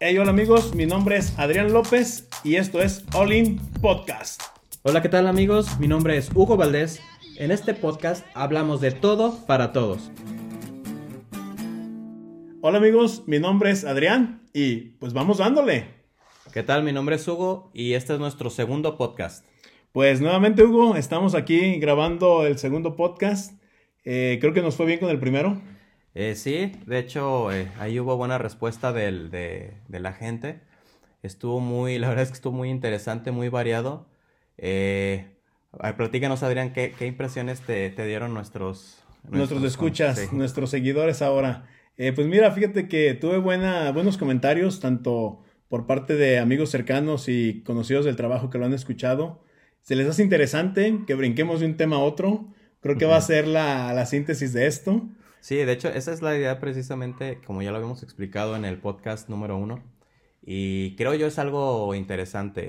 Hey, hola amigos, mi nombre es Adrián López y esto es All In Podcast. Hola, ¿qué tal amigos? Mi nombre es Hugo Valdés. En este podcast hablamos de todo para todos. Hola amigos, mi nombre es Adrián y pues vamos dándole. ¿Qué tal? Mi nombre es Hugo y este es nuestro segundo podcast. Pues nuevamente Hugo, estamos aquí grabando el segundo podcast. Eh, creo que nos fue bien con el primero. Eh, sí, de hecho, eh, ahí hubo buena respuesta del- de, de la gente. Estuvo muy, la verdad es que estuvo muy interesante, muy variado. Eh, platícanos, Adrián, ¿qué, qué impresiones te, te dieron nuestros... Nuestros escuchas, sí. nuestros seguidores ahora. Eh, pues mira, fíjate que tuve buena, buenos comentarios, tanto por parte de amigos cercanos y conocidos del trabajo que lo han escuchado. Se les hace interesante que brinquemos de un tema a otro. Creo que va a ser la, la síntesis de esto. Sí, de hecho, esa es la idea precisamente, como ya lo habíamos explicado en el podcast número uno. Y creo yo es algo interesante.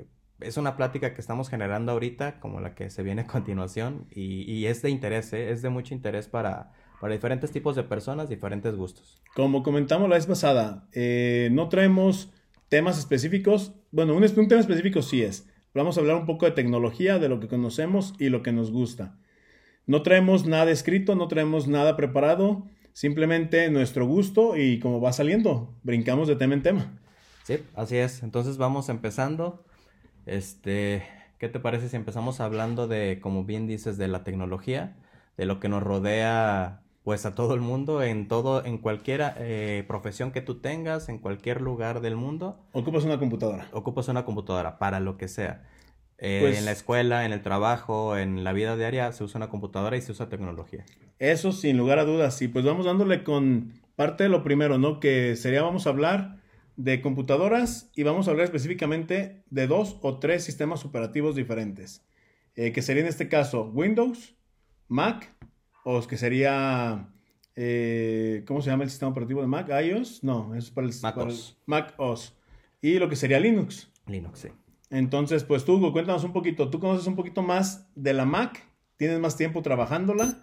eh, es una plática que estamos generando ahorita, como la que se viene a continuación, y, y es de interés, ¿eh? es de mucho interés para, para diferentes tipos de personas, diferentes gustos. Como comentamos la vez pasada, eh, no traemos temas específicos. Bueno, un, un tema específico sí es. Vamos a hablar un poco de tecnología, de lo que conocemos y lo que nos gusta. No traemos nada escrito, no traemos nada preparado, simplemente nuestro gusto y como va saliendo, brincamos de tema en tema. Sí, así es. Entonces vamos empezando. Este, ¿qué te parece si empezamos hablando de, como bien dices, de la tecnología, de lo que nos rodea, pues a todo el mundo, en todo, en cualquier eh, profesión que tú tengas, en cualquier lugar del mundo, Ocupas una computadora. ocupas una computadora para lo que sea. Eh, Pues- en la escuela, en el trabajo, en la vida diaria, se usa una computadora y se usa tecnología. Eso sin lugar a dudas. Y pues vamos dándole con parte de lo primero, ¿no? Que sería, vamos a hablar de computadoras y vamos a hablar específicamente de dos o tres sistemas operativos diferentes. Eh, que sería en este caso Windows, Mac, o que sería, eh, ¿cómo se llama el sistema operativo de Mac? iOS, no, eso es para el, Mac para el- OS. Mac OS. Y lo que sería Linux. Linux, sí. Entonces, pues tú, Hugo, cuéntanos un poquito. Tú conoces un poquito más de la Mac, tienes más tiempo trabajándola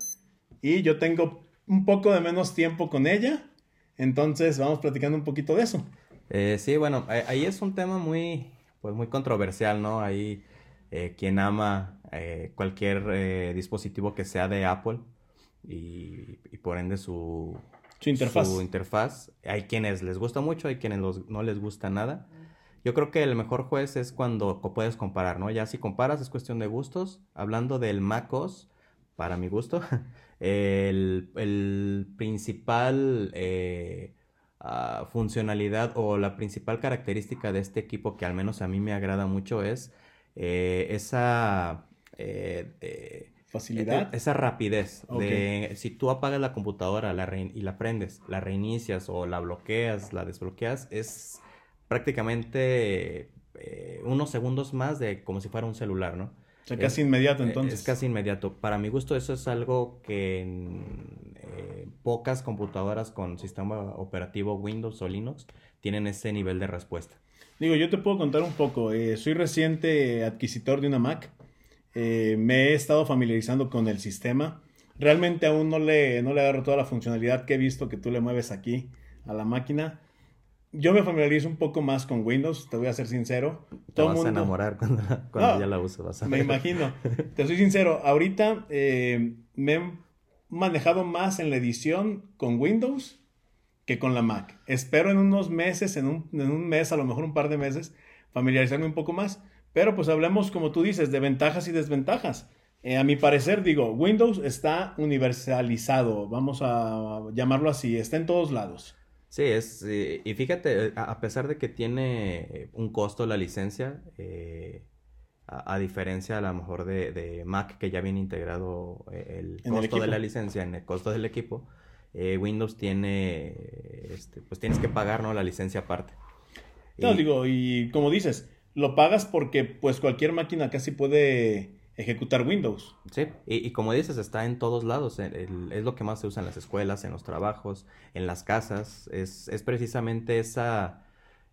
y yo tengo un poco de menos tiempo con ella. Entonces, vamos platicando un poquito de eso. Eh, sí, bueno, ahí- es un tema muy, pues muy controversial, ¿no? Ahí eh, quien ama eh, cualquier dispositivo que sea de Apple y, y por ende su, Su interfaz. su interfaz. Hay quienes les gusta mucho, hay quienes los- no les gusta nada. Yo creo que el mejor juez es cuando puedes comparar, ¿no? Ya si comparas es cuestión de gustos. Hablando del MacOS, para mi gusto, el, el principal eh, ah, funcionalidad o la principal característica de este equipo que al menos a mí me agrada mucho es eh, esa... eh, eh, Facilidad. e- Esa rapidez de si tú apagas la computadora la y la prendes, la reinicias o la bloqueas, la desbloqueas, es prácticamente eh, unos segundos más de como si fuera un celular, ¿no? o sea, casi es- inmediato Eh, entonces. Es casi inmediato. Para mi gusto eso es algo que en eh, pocas computadoras con sistema operativo Windows o Linux tienen ese nivel de respuesta. Digo, yo te puedo contar un poco. Eh, soy reciente adquisitor de una Mac. Eh, me he estado familiarizando con el sistema. Realmente aún no le, no le agarro toda la funcionalidad que he visto que tú le mueves aquí a la máquina. Yo me familiarizo un poco más con Windows, te voy a ser sincero. Te Todo vas a mundo- enamorar cuando, cuando No, ya la uses. vas a Me imagino. Te soy sincero, ahorita eh, me he manejado más en la edición con Windows que con la Mac. Espero en unos meses, en un, en un mes, a lo mejor un par de meses, familiarizarme un poco más. Pero pues hablemos, como tú dices, de ventajas y desventajas. Eh, a mi parecer, digo, Windows está universalizado, vamos a llamarlo así, está en todos lados. Sí, es, eh, y fíjate, a pesar de que tiene eh, un costo la licencia, eh, a, a diferencia a lo mejor de, de Mac, que ya viene integrado el costo de la licencia en el costo del equipo, eh, Windows tiene, este, pues tienes que pagar, ¿no? La licencia aparte. No, Y- digo, y como dices, lo pagas porque pues cualquier máquina casi puede ejecutar Windows. Sí, y, y como dices, está en todos lados. el- el- es lo que más se usa en las escuelas, en los trabajos, en las casas. Es, es precisamente esa,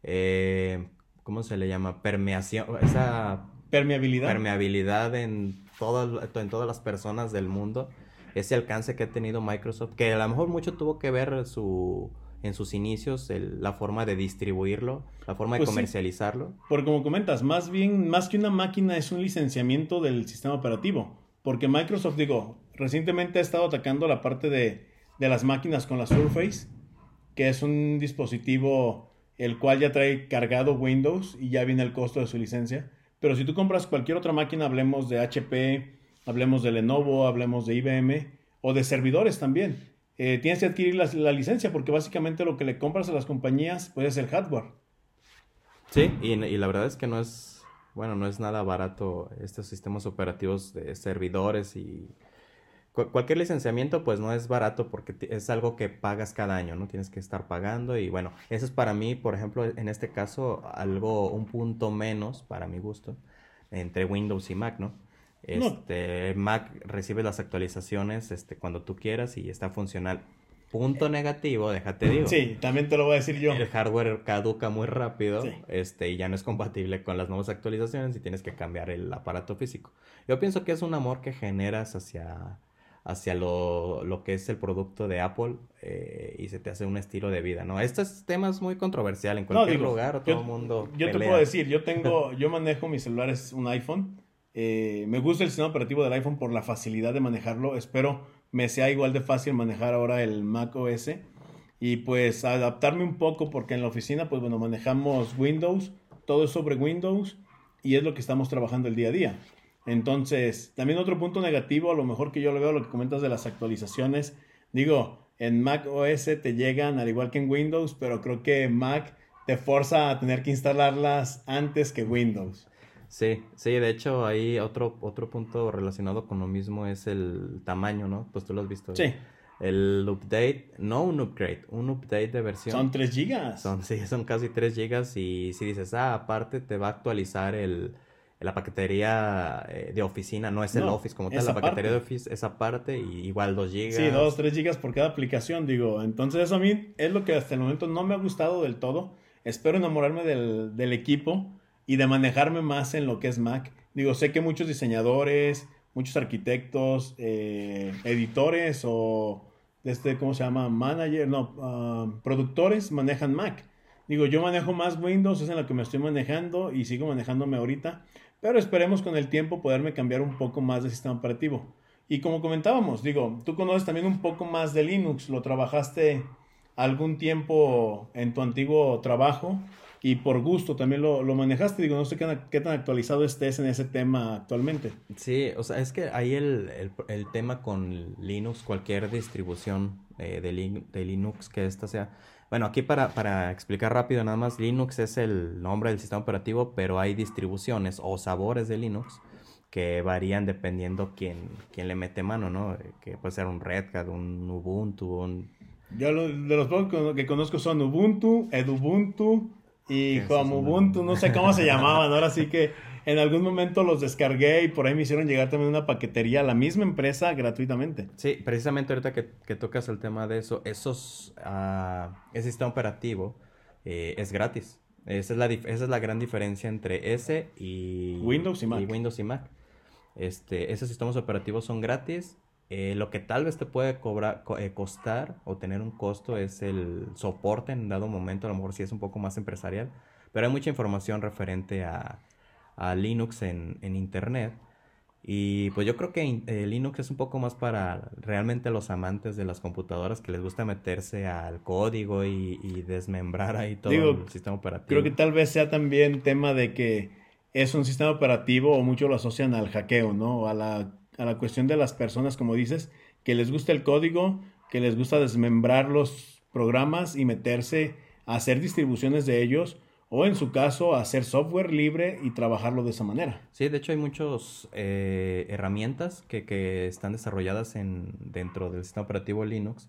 eh, ¿cómo se le llama? Permeación, esa Permeabilidad. permeabilidad en todas, en todas las personas del mundo. ese alcance que ha tenido Microsoft, que a lo mejor mucho tuvo que ver su en sus inicios la forma de distribuirlo, la forma de pues comercializarlo. Porque como comentas, más bien, más que una máquina es un licenciamiento del sistema operativo. Porque Microsoft, digo, recientemente ha estado atacando la parte de, de las máquinas con la Surface, que es un dispositivo el cual ya trae cargado Windows y ya viene el costo de su licencia. Pero si tú compras cualquier otra máquina, hablemos de HP, hablemos de Lenovo, hablemos de IBM o de servidores también eh, tienes que adquirir la, licencia porque básicamente lo que le compras a las compañías puede ser hardware. Sí, y, la verdad es que no es, bueno, no es nada barato estos sistemas operativos de servidores y cualquier licenciamiento pues no es barato porque es algo que pagas cada año, ¿no? Tienes que estar pagando y bueno, eso es para mí, por ejemplo, en este caso, algo, un punto menos para mi gusto entre Windows y Mac, ¿no? Este, Mac recibe las actualizaciones este, cuando tú quieras y está funcional. Punto negativo, déjate digo. Sí, también te lo voy a decir yo. El hardware caduca muy rápido este, y ya no es compatible con las nuevas actualizaciones y tienes que cambiar el aparato físico. Yo pienso que es un amor que generas hacia, hacia lo, lo que es el producto de Apple eh, y se te hace un estilo de vida, ¿no? Este tema es muy controversial en cualquier lugar, todo el mundo. Yo te puedo decir, yo tengo, yo manejo mis celulares un iPhone eh, me gusta el sistema operativo del iPhone por la facilidad de manejarlo. Espero me sea igual de fácil manejar ahora el Mac OS. Y pues adaptarme un poco porque en la oficina, pues bueno, manejamos Windows, todo es sobre Windows y es lo que estamos trabajando el día a día. Entonces, también otro punto negativo, a lo mejor que yo lo veo, lo que comentas de las actualizaciones. Digo, en Mac OS te llegan al igual que en Windows, pero creo que Mac te forza a tener que instalarlas antes que Windows. Sí, sí, de hecho ahí otro, otro punto relacionado con lo mismo es el tamaño, ¿no? Pues tú lo has visto. Sí. El update, no un upgrade, un update de versión. Son 3 gigas. Son, sí, son casi 3 gigas y si dices, ah, aparte te va a actualizar el, la paquetería eh, de oficina, no es el Office como tal, la paquetería de Office es aparte y igual 2 gigas. Sí, 2, 3 gigas por cada aplicación, digo. Entonces eso a mí es lo que hasta el momento no me ha gustado del todo. Espero enamorarme del, del equipo y de manejarme más en lo que es Mac. Digo, sé que muchos diseñadores, muchos arquitectos, eh, editores o, este, ¿cómo se llama? Manager, no, ah, productores manejan Mac. Digo, yo manejo más Windows, es en lo que me estoy manejando y sigo manejándome ahorita, pero esperemos con el tiempo poderme cambiar un poco más de sistema operativo. Y como comentábamos, digo, tú conoces también un poco más de Linux, lo trabajaste algún tiempo en tu antiguo trabajo y por gusto también lo, manejaste. Digo, no sé qué, tan actualizado estés en ese tema actualmente. Sí, o sea, es que ahí el, tema con Linux, cualquier distribución eh, de, de, Linux que esta sea. Bueno, aquí para, para explicar rápido nada más, Linux es el nombre del sistema operativo, pero hay distribuciones o sabores de Linux que varían dependiendo quién, quién le mete mano, ¿no? Que puede ser un Red Hat, un Ubuntu, un... Yo de los pocos que conozco son Ubuntu, Edubuntu, y como Ubuntu, no sé cómo se llamaban, ahora sí que en algún momento los descargué y por ahí me hicieron llegar también una paquetería a la misma empresa gratuitamente. Sí, precisamente ahorita que, que tocas el tema de eso, esos, uh, ese sistema operativo eh, es gratis. Esa es, la, esa es la gran diferencia entre ese y Windows y Mac. Y Windows y Mac. Este, esos sistemas operativos son gratis eh, lo que tal vez te puede cobrar, eh, costar o tener un costo es el soporte en dado momento, a lo mejor si es un poco más empresarial, pero hay mucha información referente a, Linux en, Internet. Y pues yo creo que eh, Linux es un poco más para realmente los amantes de las computadoras que les gusta meterse al código y, desmembrar ahí todo el sistema operativo. Creo que tal vez sea también tema de que es un sistema operativo o muchos lo asocian al hackeo, ¿no? A la a la cuestión de las personas, como dices, que les gusta el código, que les gusta desmembrar los programas y meterse a hacer distribuciones de ellos o en su caso hacer software libre y trabajarlo de esa manera. Sí, de hecho hay muchas eh, herramientas que, que, están desarrolladas en, dentro del sistema operativo Linux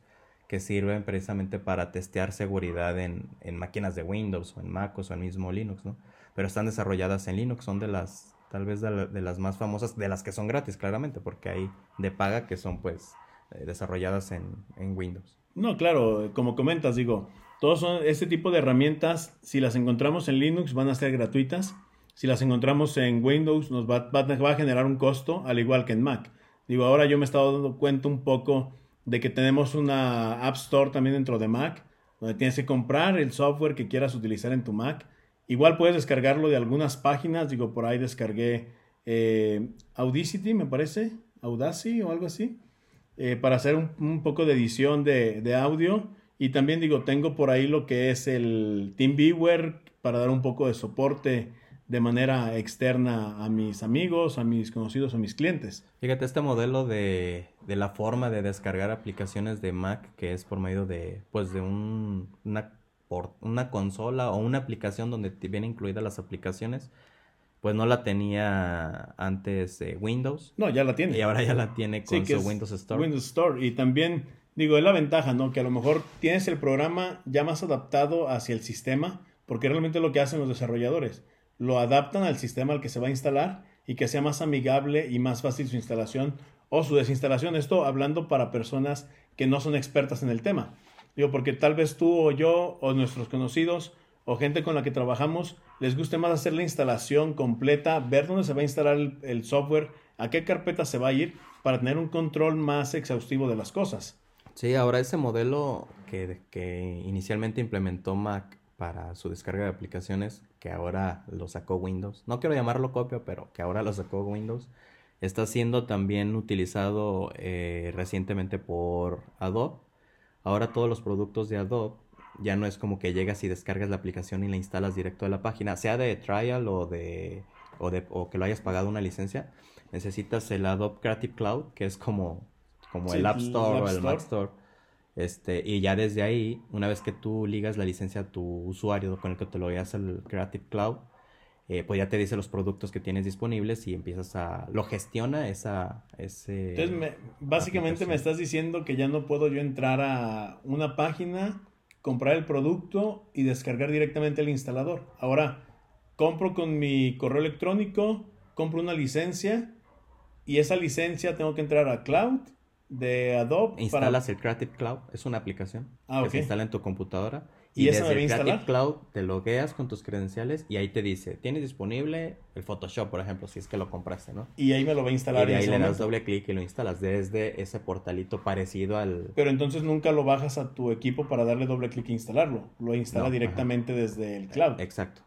que sirven precisamente para testear seguridad en, en máquinas de Windows o en Mac o en mismo Linux, ¿no? Pero están desarrolladas en Linux, son de las tal vez de, las más famosas, de las que son gratis, claramente, porque hay de paga que son pues eh, desarrolladas en, Windows. No, claro, como comentas, digo, todos son este tipo de herramientas, si las encontramos en Linux van a ser gratuitas, si las encontramos en Windows nos va, va, a generar un costo, al igual que en Mac. Digo, ahora yo me he estado dando cuenta un poco de que tenemos una App Store también dentro de Mac, donde tienes que comprar el software que quieras utilizar en tu Mac. Igual puedes descargarlo de algunas páginas, digo, por ahí descargué eh, Audacity, me parece, Audacity o algo así, eh, para hacer un, poco de edición de, de, audio. Y también digo, tengo por ahí lo que es el TeamViewer para dar un poco de soporte de manera externa a mis amigos, a mis conocidos, a mis clientes. Fíjate, este modelo de, de la forma de descargar aplicaciones de Mac, que es por medio de, pues, de un, una, por, una consola o una aplicación donde vienen incluidas las aplicaciones, pues no la tenía antes Windows. No, ya la tiene. Y ahora ya la tiene con su Windows Store. Windows Store. Y también, digo, es la ventaja, ¿no? Que a lo mejor tienes el programa ya más adaptado hacia el sistema, porque realmente es lo que hacen los desarrolladores lo adaptan al sistema al que se va a instalar y que sea más amigable y más fácil su instalación o su desinstalación. Esto hablando para personas que no son expertas en el tema. Digo, porque tal vez tú o yo o nuestros conocidos o gente con la que trabajamos les guste más hacer la instalación completa, ver dónde se va a instalar el, software, a qué carpeta se va a ir para tener un control más exhaustivo de las cosas. Sí, ahora ese modelo que, que inicialmente implementó Mac para su descarga de aplicaciones, que ahora lo sacó Windows. No quiero llamarlo copia, pero que ahora lo sacó Windows. Está siendo también utilizado eh, recientemente por Adobe. Ahora todos los productos de Adobe ya no es como que llegas y descargas la aplicación y la instalas directo de la página, sea de trial o de o, de, o que lo hayas pagado una licencia. Necesitas el Adobe Creative Cloud, que es como, como el App Store o el Mac Store este, y ya desde ahí, una vez que tú ligas la licencia a tu usuario con el que te lo veas al Creative Cloud, eh, pues ya te dice los productos que tienes disponibles y empiezas a... lo gestiona esa... Ese Entonces, básicamente me estás diciendo que ya no puedo yo entrar a una página, comprar el producto y descargar directamente el instalador. Ahora, compro con mi correo electrónico, compro una licencia y esa licencia tengo que entrar a Cloud de Adobe. Instalas el Creative Cloud, es una aplicación ah, que se instala en tu computadora. Y, desde el Creative Cloud te logueas con tus credenciales y ahí te dice, tienes disponible el Photoshop, por ejemplo, si es que lo compraste, ¿no? Y ahí me lo va a instalar. Y ahí le das doble clic y lo instalas desde ese portalito parecido al... Pero entonces nunca lo bajas a tu equipo para darle doble clic e instalarlo. Lo instala directamente desde el cloud. Exacto.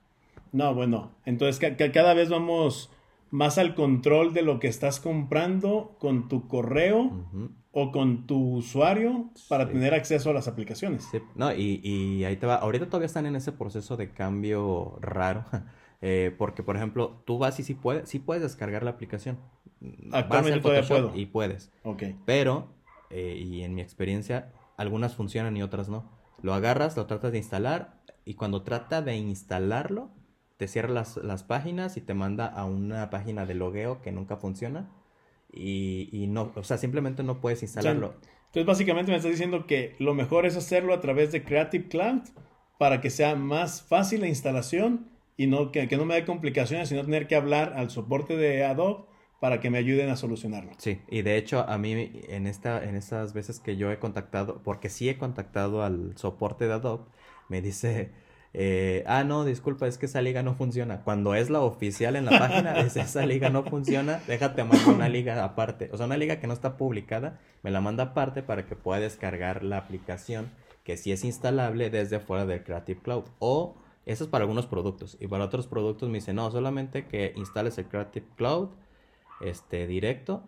No, bueno, entonces cada vez vamos más al control de lo que estás comprando con tu correo o con tu usuario para tener acceso a las aplicaciones. No, y, ahí te va. Ahorita todavía están en ese proceso de cambio raro. Eh, porque, por ejemplo, tú vas y sí puedes, sí puedes descargar la aplicación. Actualmente todavía puedo. Y puedes. Ok. Pero, eh, y en mi experiencia, algunas funcionan y otras no. Lo agarras, lo tratas de instalar y cuando trata de instalarlo, te cierra las, las, páginas y te manda a una página de logueo que nunca funciona. Y, y no, o sea, simplemente no puedes instalarlo. entonces, básicamente me estás diciendo que lo mejor es hacerlo a través de Creative Cloud para que sea más fácil la instalación y no, que, que no me dé complicaciones, sino tener que hablar al soporte de Adobe para que me ayuden a solucionarlo. Sí, y de hecho a mí en, esta, en estas veces que yo he contactado, porque sí he contactado al soporte de Adobe, me dice, eh, ah, no, disculpa, es que esa liga no funciona. Cuando es la oficial en la página, es esa liga no funciona, déjate mandar una liga aparte. O sea, una liga que no está publicada, me la manda aparte para que pueda descargar la aplicación que sí es instalable desde fuera del Creative Cloud. O eso es para algunos productos. Y para otros productos me dice, no, solamente que instales el Creative Cloud este, directo.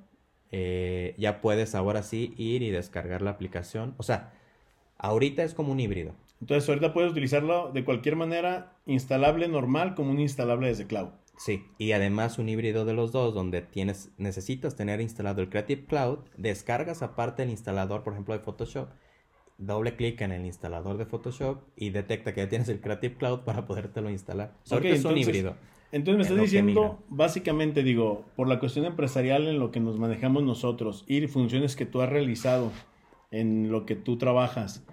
Eh, ya puedes ahora sí ir y descargar la aplicación. O sea, ahorita es como un híbrido. Entonces ahorita puedes utilizarlo de cualquier manera, instalable normal como un instalable desde cloud. Sí, y además un híbrido de los dos donde tienes, necesitas tener instalado el Creative Cloud, descargas aparte el instalador, por ejemplo, de Photoshop, doble clic en el instalador de Photoshop y detecta que ya tienes el Creative Cloud para podértelo instalar. Okay, es un híbrido. Entonces me estás diciendo, básicamente digo, por la cuestión empresarial en lo que nos manejamos nosotros y funciones que tú has realizado en lo que tú trabajas,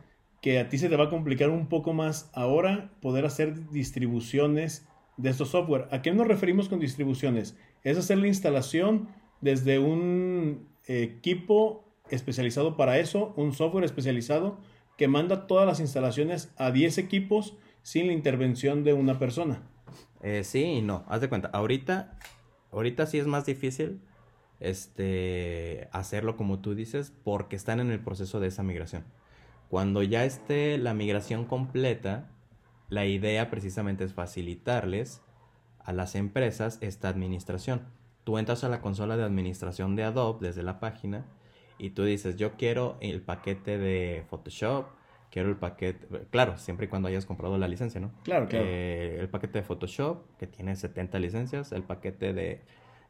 que a ti se te va a complicar un poco más ahora poder hacer distribuciones de estos software. ¿A qué nos referimos con distribuciones? Es hacer la instalación desde un equipo especializado para eso, un software especializado que manda todas las instalaciones a 10 equipos sin la intervención de una persona. Eh, sí y no, haz de cuenta, ahorita, ahorita sí es más difícil este, hacerlo como tú dices, porque están en el proceso de esa migración. Cuando ya esté la migración completa, la idea precisamente es facilitarles a las empresas esta administración. Tú entras a la consola de administración de Adobe desde la página y tú dices, yo quiero el paquete de Photoshop, quiero el paquete, claro, siempre y cuando hayas comprado la licencia, ¿no? Claro, claro. Eh, el paquete de Photoshop, que tiene 70 licencias, el paquete de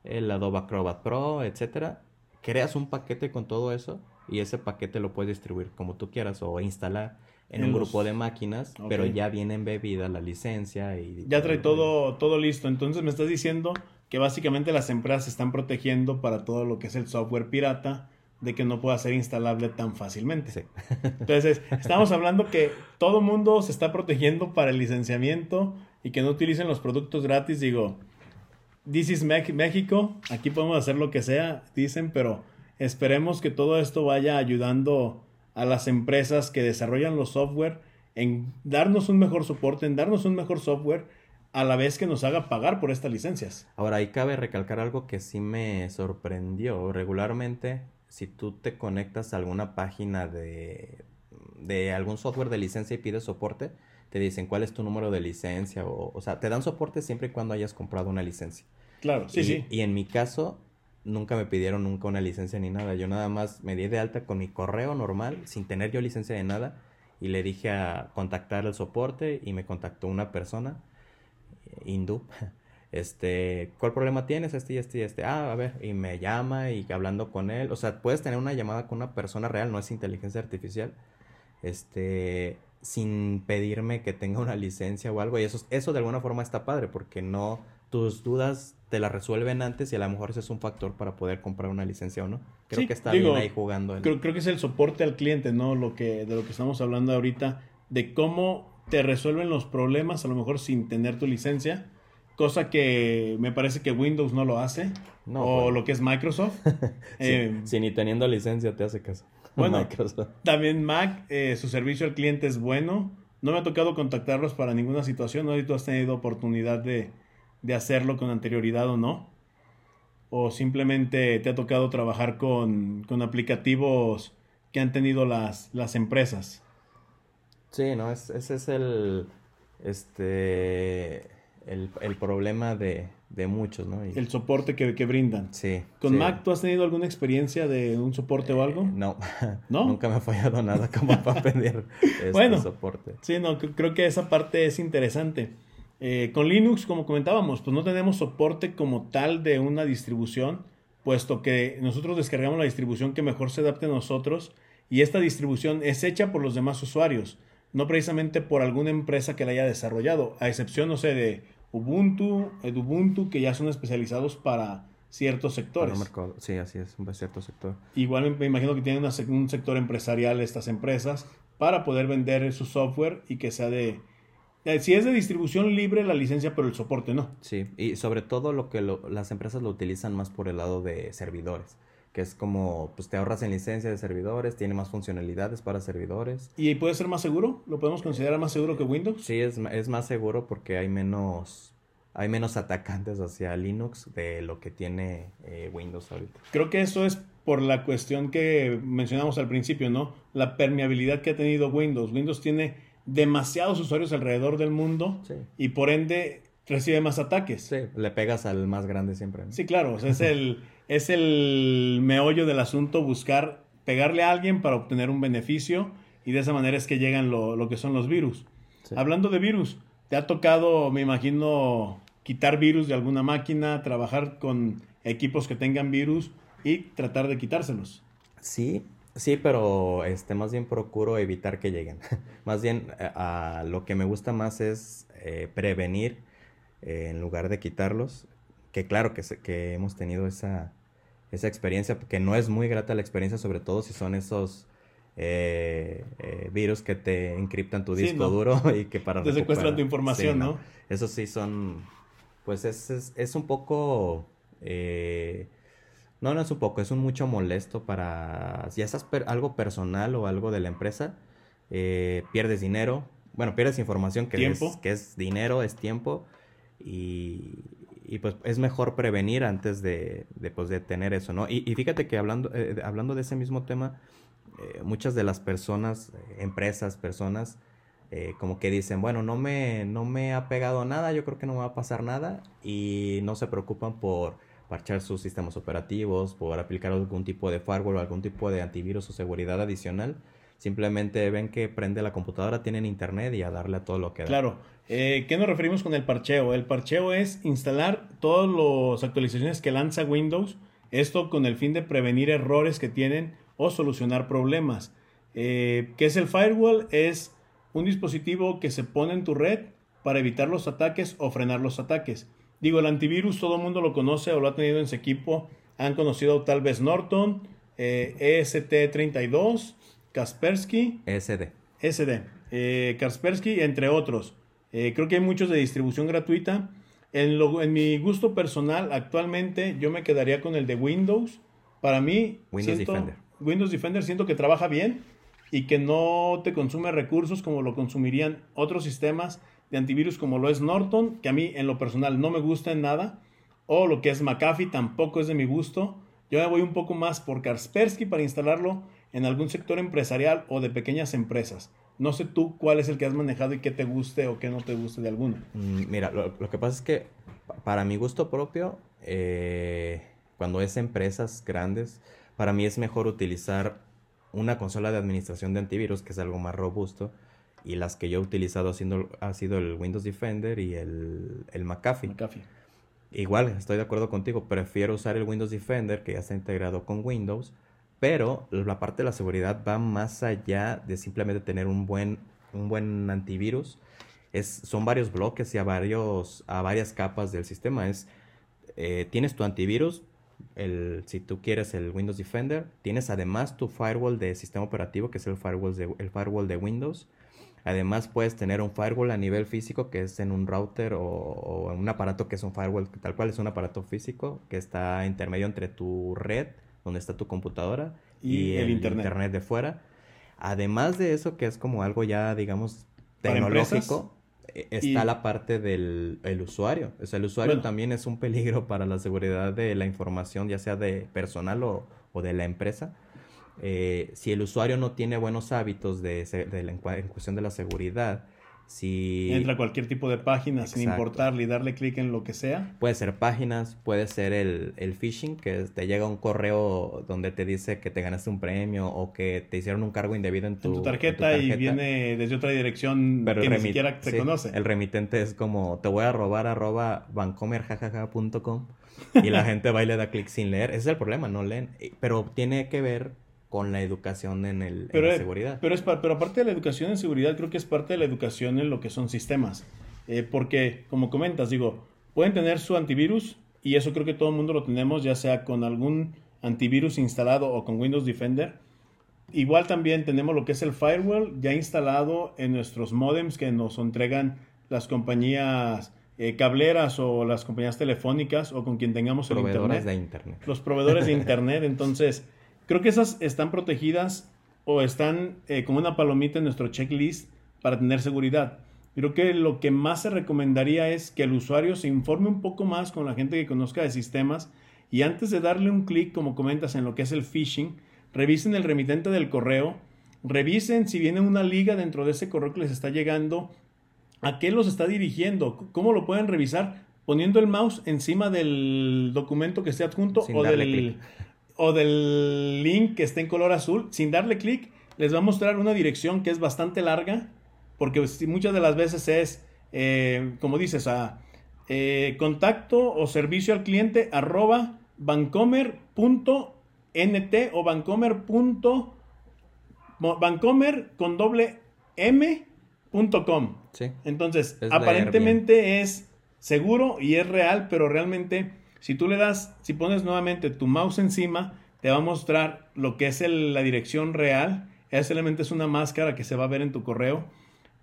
el Adobe Acrobat Pro, etcétera. Creas un paquete con todo eso y ese paquete lo puedes distribuir como tú quieras o instalar en, un grupo de máquinas, pero ya viene embebida la licencia y... Ya trae todo, todo listo. Entonces me estás diciendo que básicamente las empresas se están protegiendo para todo lo que es el software pirata de que no pueda ser instalable tan fácilmente. Sí. Entonces, estamos hablando que todo mundo se está protegiendo para el licenciamiento y que no utilicen los productos gratis. Digo, this is México, aquí podemos hacer lo que sea, dicen, pero esperemos que todo esto vaya ayudando a las empresas que desarrollan los software en darnos un mejor soporte, en darnos un mejor software, a la vez que nos haga pagar por estas licencias. Ahora, ahí cabe recalcar algo que sí me sorprendió. Regularmente, si tú te conectas a alguna página de, de algún software de licencia y pides soporte, te dicen cuál es tu número de licencia o, o sea, te dan soporte siempre y cuando hayas comprado una licencia. Claro, sí, sí. Y en mi caso, nunca me pidieron nunca una licencia ni nada. Yo nada más me di de alta con mi correo normal, sin tener yo licencia de nada, y le dije a contactar el soporte y me contactó una persona hindú. Este, ¿cuál problema tienes? Este y este y este. Ah, a ver, y me llama y hablando con él. O sea, puedes tener una llamada con una persona real, no es inteligencia artificial. Este, sin pedirme que tenga una licencia o algo. Y eso, eso de alguna forma está padre, porque no, tus dudas te las resuelven antes y a lo mejor ese es un factor para poder comprar una licencia o no. Creo que está bien ahí jugando. Creo, creo que es el soporte al cliente, ¿no? Lo que, de lo que estamos hablando ahorita, de cómo te resuelven los problemas, a lo mejor sin tener tu licencia, cosa que me parece que Windows no lo hace, o lo que es Microsoft. eh, si ni teniendo licencia te hace caso. Bueno, también Mac, eh, su servicio al cliente es bueno. No me ha tocado contactarlos para ninguna situación, no sé si tú has tenido oportunidad de, de hacerlo con anterioridad o no. O simplemente te ha tocado trabajar con, con aplicativos que han tenido las, las empresas. Sí, no, ese es el, este, el, el problema de, de, muchos, ¿no? el soporte que, que, brindan. Sí. ¿Con Mac tú has tenido alguna experiencia de un soporte o algo? No, no. Nunca me ha fallado nada como para pedir este bueno, soporte. Sí, no, creo que esa parte es interesante. Eh, con Linux, como comentábamos, pues no tenemos soporte como tal de una distribución, puesto que nosotros descargamos la distribución que mejor se adapte a nosotros y esta distribución es hecha por los demás usuarios no precisamente por alguna empresa que la haya desarrollado, a excepción, no sé, de Ubuntu, Edubuntu, que ya son especializados para ciertos sectores. Sí, así es, un cierto sector. Igual me, imagino que tienen un sector empresarial estas empresas para poder vender su software y que sea de... Si es de distribución libre la licencia, pero el soporte no. Sí, y sobre todo lo que las empresas lo utilizan más por el lado de servidores que es como, pues te ahorras en licencia de servidores, tiene más funcionalidades para servidores. ¿Y puede ser más seguro? ¿Lo podemos considerar más seguro que Windows? Sí, es, es más seguro porque hay menos, hay menos atacantes hacia Linux de lo que tiene eh, Windows ahorita. Creo que eso es por la cuestión que mencionamos al principio, ¿no? La permeabilidad que ha tenido Windows. Windows tiene demasiados usuarios alrededor del mundo y por ende recibe más ataques. Sí, le pegas al más grande siempre. Sí, claro, es el es el meollo del asunto buscar pegarle a alguien para obtener un beneficio y de esa manera es que llegan lo, que son los virus. Hablando de virus, ¿te ha tocado, me imagino, quitar virus de alguna máquina, trabajar con equipos que tengan virus y tratar de quitárselos? Sí, sí, pero este, más bien procuro evitar que lleguen. más bien eh, a, lo que me gusta más es eh, prevenir eh, en lugar de quitarlos que claro que, que hemos tenido esa, esa experiencia, que no es muy grata la experiencia, sobre todo si son esos eh, eh, virus que te encriptan tu disco duro y que para... Te secuestran tu información, ¿no? Eso sí son, pues es, es, un poco... Eh, no, no es un poco, es un mucho molesto para... Si es algo personal o algo de la empresa, pierdes dinero, bueno, pierdes información que, Es, que es dinero, es tiempo y, y, pues es mejor prevenir antes de, de, pues, de tener eso, ¿no? Y, y fíjate que hablando, eh, hablando de ese mismo tema, eh, muchas de las personas, empresas, personas, eh, como que dicen, bueno, no me, no me ha pegado nada, yo creo que no me va a pasar nada y no se preocupan por parchar sus sistemas operativos, por aplicar algún tipo de firewall o algún tipo de antivirus o seguridad adicional. Simplemente ven que prende la computadora, tienen internet y a darle a todo lo que da. Claro. Eh, ¿Qué nos referimos con el parcheo? El parcheo es instalar todas las actualizaciones que lanza Windows, esto con el fin de prevenir errores que tienen o solucionar problemas. Eh, ¿Qué es el firewall? Es un dispositivo que se pone en tu red para evitar los ataques o frenar los ataques. Digo, el antivirus todo el mundo lo conoce o lo ha tenido en su equipo. Han conocido tal vez Norton, eh, EST32, Kaspersky. SD. SD. Eh, Kaspersky, entre otros. Eh, creo que hay muchos de distribución gratuita. En, en, mi gusto personal, actualmente yo me quedaría con el de Windows. Para mí, Windows Defender. Windows Defender siento que trabaja bien y que no te consume recursos como lo consumirían otros sistemas de antivirus como lo es Norton, que a mí en lo personal no me gusta en nada, o lo que es McAfee tampoco es de mi gusto. Yo me voy un poco más por Kaspersky para instalarlo en algún sector empresarial o de pequeñas empresas. No sé tú cuál es el que has manejado y qué te guste o qué no te guste de alguno. Mm, mira, lo, que pasa es que para mi gusto propio, eh, cuando es empresas grandes, para mí es mejor utilizar una consola de administración de antivirus que es algo más robusto y las que yo he utilizado haciendo, ha sido el Windows Defender y el, el McAfee. McAfee. Igual, estoy de acuerdo contigo, prefiero usar el Windows Defender que ya está integrado con Windows, pero la parte de la seguridad va más allá de simplemente tener un buen, un buen antivirus. Es, son varios bloques y a, varios, a varias capas del sistema. Es, eh, tienes tu antivirus, el, si tú quieres el Windows Defender, tienes además tu firewall de sistema operativo, que es el firewall de, el firewall de Windows. Además puedes tener un firewall a nivel físico, que es en un router o, en un aparato que es un firewall, tal cual es un aparato físico, que está intermedio entre tu red, donde está tu computadora, y, el, internet. de fuera. Además de eso, que es como algo ya, digamos, tecnológico e, está la parte del usuario. O sea, el usuario también es un peligro para la seguridad de la información, ya sea de personal o, o de la empresa. Eh, si el usuario no tiene buenos hábitos de, de en cuestión de la seguridad, si... Entra a cualquier tipo de página sin importarle y darle clic en lo que sea. Puede ser páginas, puede ser el, el, phishing, que te llega un correo donde te dice que te ganaste un premio o que te hicieron un cargo indebido en tu, tarjeta, y viene desde otra dirección que ni siquiera te conoce. El remitente es como, te voy a robar arroba vancomerjajaja.com y la gente va y le da clic sin leer. Ese es el problema, no leen. Pero tiene que ver con la educación en, el, pero, la seguridad. Pero, es, pero aparte de la educación en seguridad, creo que es parte de la educación en lo que son sistemas. Eh, porque, como comentas, digo, pueden tener su antivirus y eso creo que todo el mundo lo tenemos, ya sea con algún antivirus instalado o con Windows Defender. Igual también tenemos lo que es el firewall ya instalado en nuestros modems que nos entregan las compañías eh, cableras o las compañías telefónicas o con quien tengamos el internet. de internet. Los proveedores de internet. Entonces, Creo que esas están protegidas o están eh, como una palomita en nuestro checklist para tener seguridad. Creo que lo que más se recomendaría es que el usuario se informe un poco más con la gente que conozca de sistemas y antes de darle un clic, como comentas, en lo que es el phishing, revisen el remitente del correo, revisen si viene una liga dentro de ese correo que les está llegando, a qué los está dirigiendo, cómo lo pueden revisar poniendo el mouse encima del documento que esté adjunto o del, o del link que está en color azul, sin darle clic, les va a mostrar una dirección que es bastante larga, porque muchas de las veces es, eh, como dices, a eh, contacto o servicio al cliente arroba bancomer.nt o bancomer. bancomer con doble m.com. Sí, Entonces, aparentemente es seguro y es real, pero realmente si tú le das, si pones nuevamente tu mouse encima, te va a mostrar lo que es la dirección real. Ese elemento es una máscara que se va a ver en tu correo.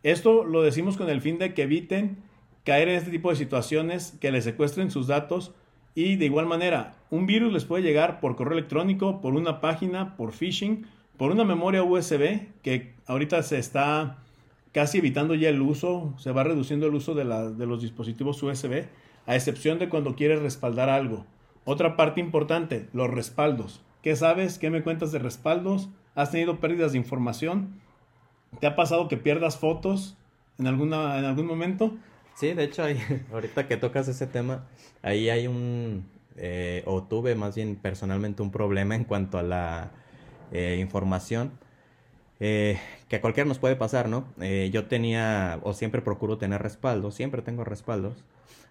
Esto lo decimos con el fin de que eviten caer en este tipo de situaciones, que les secuestren sus datos y de igual manera, un virus les puede llegar por correo electrónico, por una página, por phishing, por una memoria USB, que ahorita se está casi evitando ya el uso, se va reduciendo el uso de, los dispositivos USB a excepción de cuando quieres respaldar algo. Otra parte importante, los respaldos. ¿Qué sabes? ¿Qué me cuentas de respaldos? ¿Has tenido pérdidas de información? ¿Te ha pasado que pierdas fotos en, alguna, en algún momento? Sí, de hecho, ahorita que tocas ese tema, ahí hay un, eh, o tuve más bien personalmente un problema en cuanto a la eh, información. Eh, que a cualquiera nos puede pasar, ¿no? yo tenía, o siempre procuro tener respaldos, siempre tengo respaldos,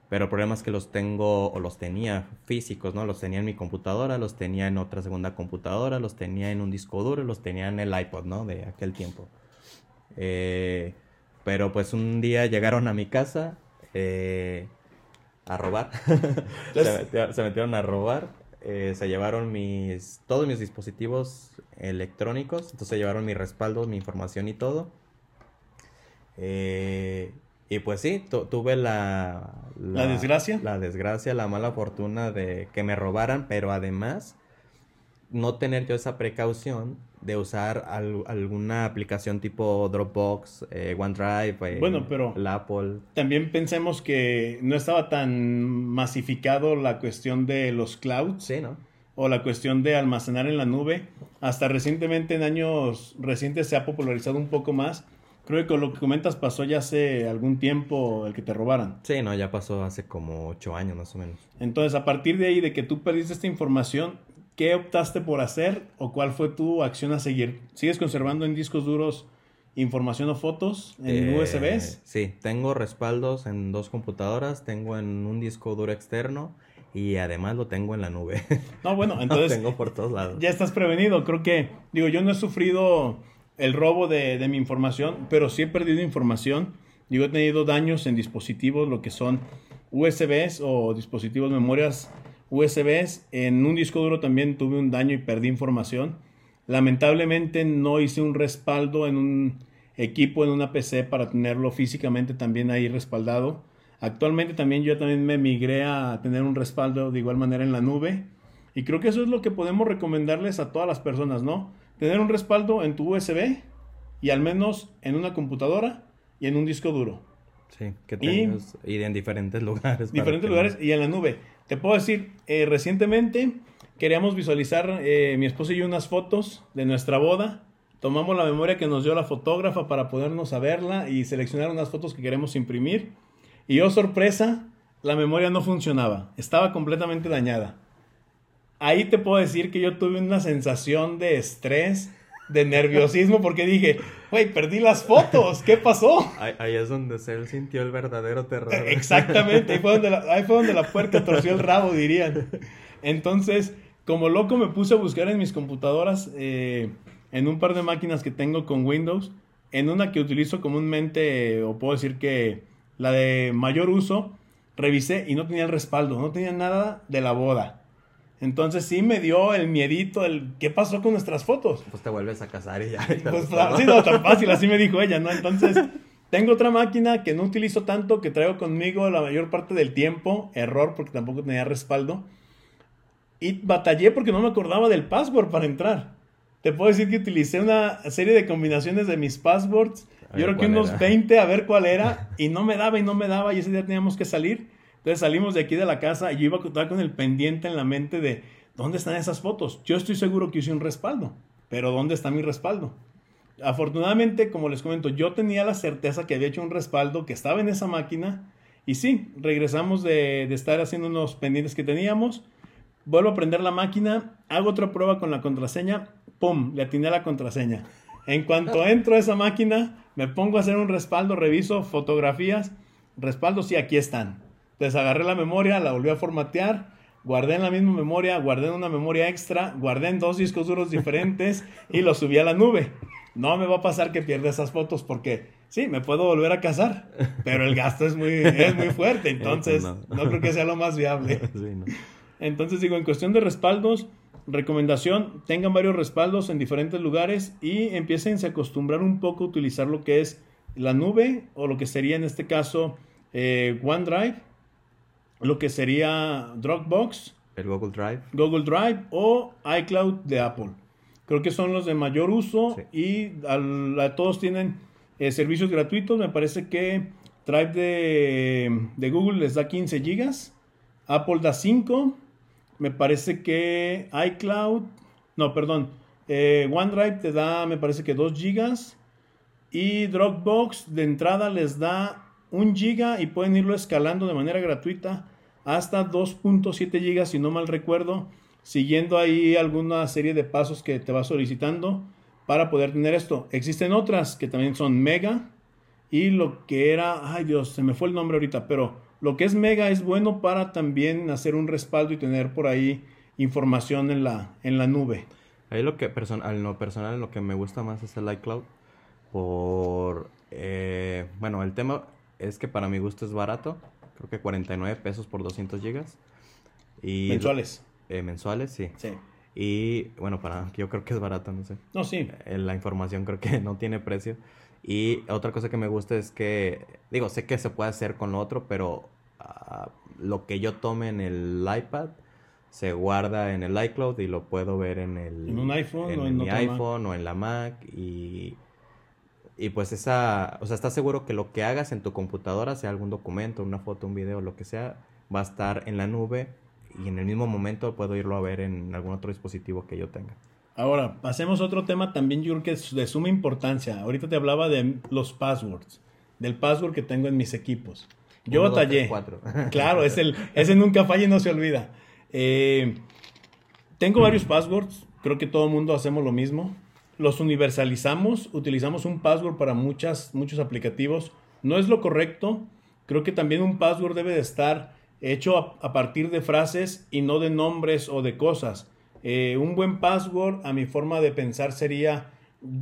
pero el problema es que los tengo, o los tenía físicos, ¿no? Los tenía en mi computadora, los tenía en otra segunda computadora, los tenía en un disco duro, los tenía en el iPod, ¿no? De aquel tiempo. pero pues un día llegaron a mi casa, a robar. se, metieron, a robar. Eh, se llevaron mis todos mis dispositivos electrónicos. Entonces se llevaron mi respaldo, mi información y todo. Eh, y pues sí, tuve la, la, desgracia. La desgracia, la mala fortuna de que me robaran, pero además no tener yo esa precaución de usar alguna aplicación tipo Dropbox, eh, OneDrive, eh, bueno, pero la Apple. También pensemos que no estaba tan masificado la cuestión de los clouds. Sí, ¿no? O la cuestión de almacenar en la nube. Hasta recientemente, en años recientes, se ha popularizado un poco más. Creo que con lo que comentas pasó ya hace algún tiempo el que te robaran. Sí, no, ya pasó hace como ocho años más o menos. Entonces, a partir de ahí, de que tú perdiste esta información, ¿Qué optaste por hacer o cuál fue tu acción a seguir? ¿Sigues conservando en discos duros información o fotos en eh, USBs? Sí, tengo respaldos en dos computadoras, tengo en un disco duro externo y además lo tengo en la nube. No, bueno, entonces... tengo por todos lados. Ya estás prevenido, creo que, digo, yo no he sufrido el robo de, mi información, pero sí he perdido información. Digo, he tenido daños en dispositivos, lo que son USBs o dispositivos memorias USBs. En un disco duro también tuve un daño y perdí información. Lamentablemente no hice un respaldo en un equipo, en una PC para tenerlo físicamente también ahí respaldado. Actualmente también yo también me migré a tener un respaldo de igual manera en la nube. Y creo que eso es lo que podemos recomendarles a todas las personas, ¿no? Tener un respaldo en tu USB y al menos en una computadora y en un disco duro. Sí, que tengas y, en diferentes lugares. Diferentes lugares y en la nube. Te puedo decir, eh, recientemente queríamos visualizar eh, mi esposo y yo unas fotos de nuestra boda. Tomamos la memoria que nos dio la fotógrafa para podernos a verla y seleccionar unas fotos que queremos imprimir. Y oh sorpresa, la memoria no funcionaba, estaba completamente dañada. Ahí te puedo decir que yo tuve una sensación de estrés, de nerviosismo, porque dije, güey, perdí las fotos, ¿qué pasó? Ahí, es donde se sintió el verdadero terror. Exactamente, ahí fue, donde la, ahí fue donde la puerca torció el rabo, dirían. Entonces, como loco me puse a buscar en mis computadoras, eh, en un par de máquinas que tengo con Windows, en una que utilizo comúnmente, o puedo decir que la de mayor uso, revisé y no tenía el respaldo, no tenía nada de la boda. Entonces sí me dio el miedito, el qué pasó con nuestras fotos. Pues te vuelves a casar y ya. Pues sí, no, tan fácil, así me dijo ella, ¿no? Entonces, tengo otra máquina que no utilizo tanto, que traigo conmigo la mayor parte del tiempo, error porque tampoco tenía respaldo. Y batallé porque no me acordaba del password para entrar. Te puedo decir que utilicé una serie de combinaciones de mis passwords, yo creo que unos 20 a ver cuál era, y no me daba y no me daba, y ese día teníamos que salir. Entonces salimos de aquí de la casa y yo iba a contar con el pendiente en la mente de dónde están esas fotos. Yo estoy seguro que hice un respaldo, pero ¿dónde está mi respaldo? Afortunadamente, como les comento, yo tenía la certeza que había hecho un respaldo, que estaba en esa máquina. Y sí, regresamos de, de estar haciendo unos pendientes que teníamos. Vuelvo a prender la máquina, hago otra prueba con la contraseña, ¡pum! Le atiné a la contraseña. En cuanto entro a esa máquina, me pongo a hacer un respaldo, reviso fotografías, respaldos y aquí están. Desagarré la memoria, la volví a formatear, guardé en la misma memoria, guardé en una memoria extra, guardé en dos discos duros diferentes y lo subí a la nube. No me va a pasar que pierda esas fotos porque sí, me puedo volver a casar, pero el gasto es muy, es muy fuerte, entonces no. creo que sea lo más viable. Entonces digo, en cuestión de respaldos, recomendación, tengan varios respaldos en diferentes lugares y empiecen a acostumbrar un poco a utilizar lo que es la nube o lo que sería en este caso eh, OneDrive lo que sería Dropbox, el Google Drive, Google Drive o iCloud de Apple. Creo que son los de mayor uso y todos tienen eh, servicios gratuitos. Me parece que Drive de, de Google les da 15 GB. Apple da 5. Me parece que iCloud, no, perdón, eh, OneDrive te da, me parece que 2 GB. Y Dropbox de entrada les da 1 GB y pueden irlo escalando de manera gratuita hasta 2.7 GB, si no mal recuerdo, siguiendo ahí alguna serie de pasos que te va solicitando para poder tener esto. Existen otras que también son Mega y lo que era, ay Dios, se me fue el nombre ahorita, pero lo que es Mega es bueno para también hacer un respaldo y tener por ahí información en la, en la nube. Ahí lo que personal, lo personal lo que me gusta más es el iCloud por eh, bueno, el tema es que para mi gusto es barato, creo que 49 pesos por 200 gigas. Y mensuales. Eh, mensuales, sí. Sí. Y bueno, para yo creo que es barato, no sé. No, sí. Eh, la información creo que no tiene precio. Y otra cosa que me gusta es que, digo, sé que se puede hacer con lo otro, pero ah, lo que yo tome en el iPad se guarda en el iCloud y lo puedo ver en el... En un iPhone en o en mi iPhone o en la Mac y... Y pues esa, o sea, estás seguro que lo que hagas en tu computadora, sea algún documento, una foto, un video, lo que sea, va a estar en la nube y en el mismo momento puedo irlo a ver en algún otro dispositivo que yo tenga. Ahora, pasemos a otro tema también, yo creo que es de suma importancia. Ahorita te hablaba de los passwords, del password que tengo en mis equipos. Yo batallé. Claro, es el, ese nunca falla y no se olvida. Eh, tengo varios passwords, creo que todo el mundo hacemos lo mismo. Los universalizamos, utilizamos un password para muchas, muchos aplicativos. No es lo correcto. Creo que también un password debe de estar hecho a, partir de frases y no de nombres o de cosas. Eh, un buen password, a mi forma de pensar, sería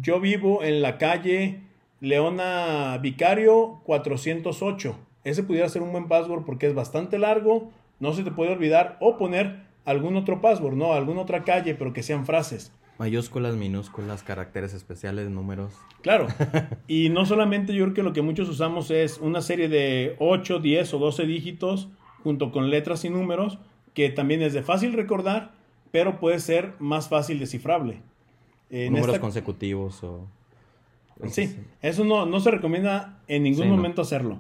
yo vivo en la calle Leona Vicario 408. Ese pudiera ser un buen password porque es bastante largo, no se te puede olvidar o poner algún otro password, no, alguna otra calle, pero que sean frases. Mayúsculas, minúsculas, caracteres especiales, números. Claro. Y no solamente yo creo que lo que muchos usamos es una serie de 8, 10 o 12 dígitos junto con letras y números, que también es de fácil recordar, pero puede ser más fácil descifrable. números consecutivos o... Sí, eso no, no se recomienda en ningún momento hacerlo.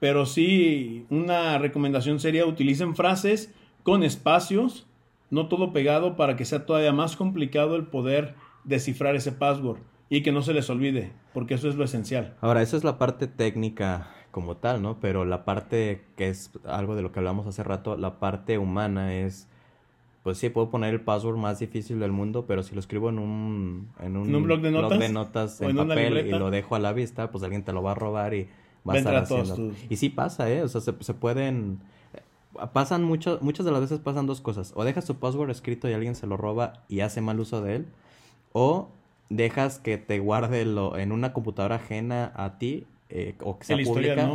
Pero sí, una recomendación sería utilicen frases con espacios, no todo pegado para que sea todavía más complicado el poder descifrar ese password y que no se les olvide, porque eso es lo esencial. Ahora, eso es la parte técnica como tal, ¿no? Pero la parte que es algo de lo que hablamos hace rato, la parte humana es, pues sí, puedo poner el password más difícil del mundo, pero si lo escribo en un, en un, blog de notas, de notas en, papel y lo dejo a la vista, pues alguien te lo va a robar y va a estar haciendo. Y sí pasa, ¿eh? O sea, se, se pueden pasan mucho, muchas de las veces pasan dos cosas. O dejas tu password escrito y alguien se lo roba y hace mal uso de él. O dejas que te guarde lo, en una computadora ajena a ti eh, o que sea pública.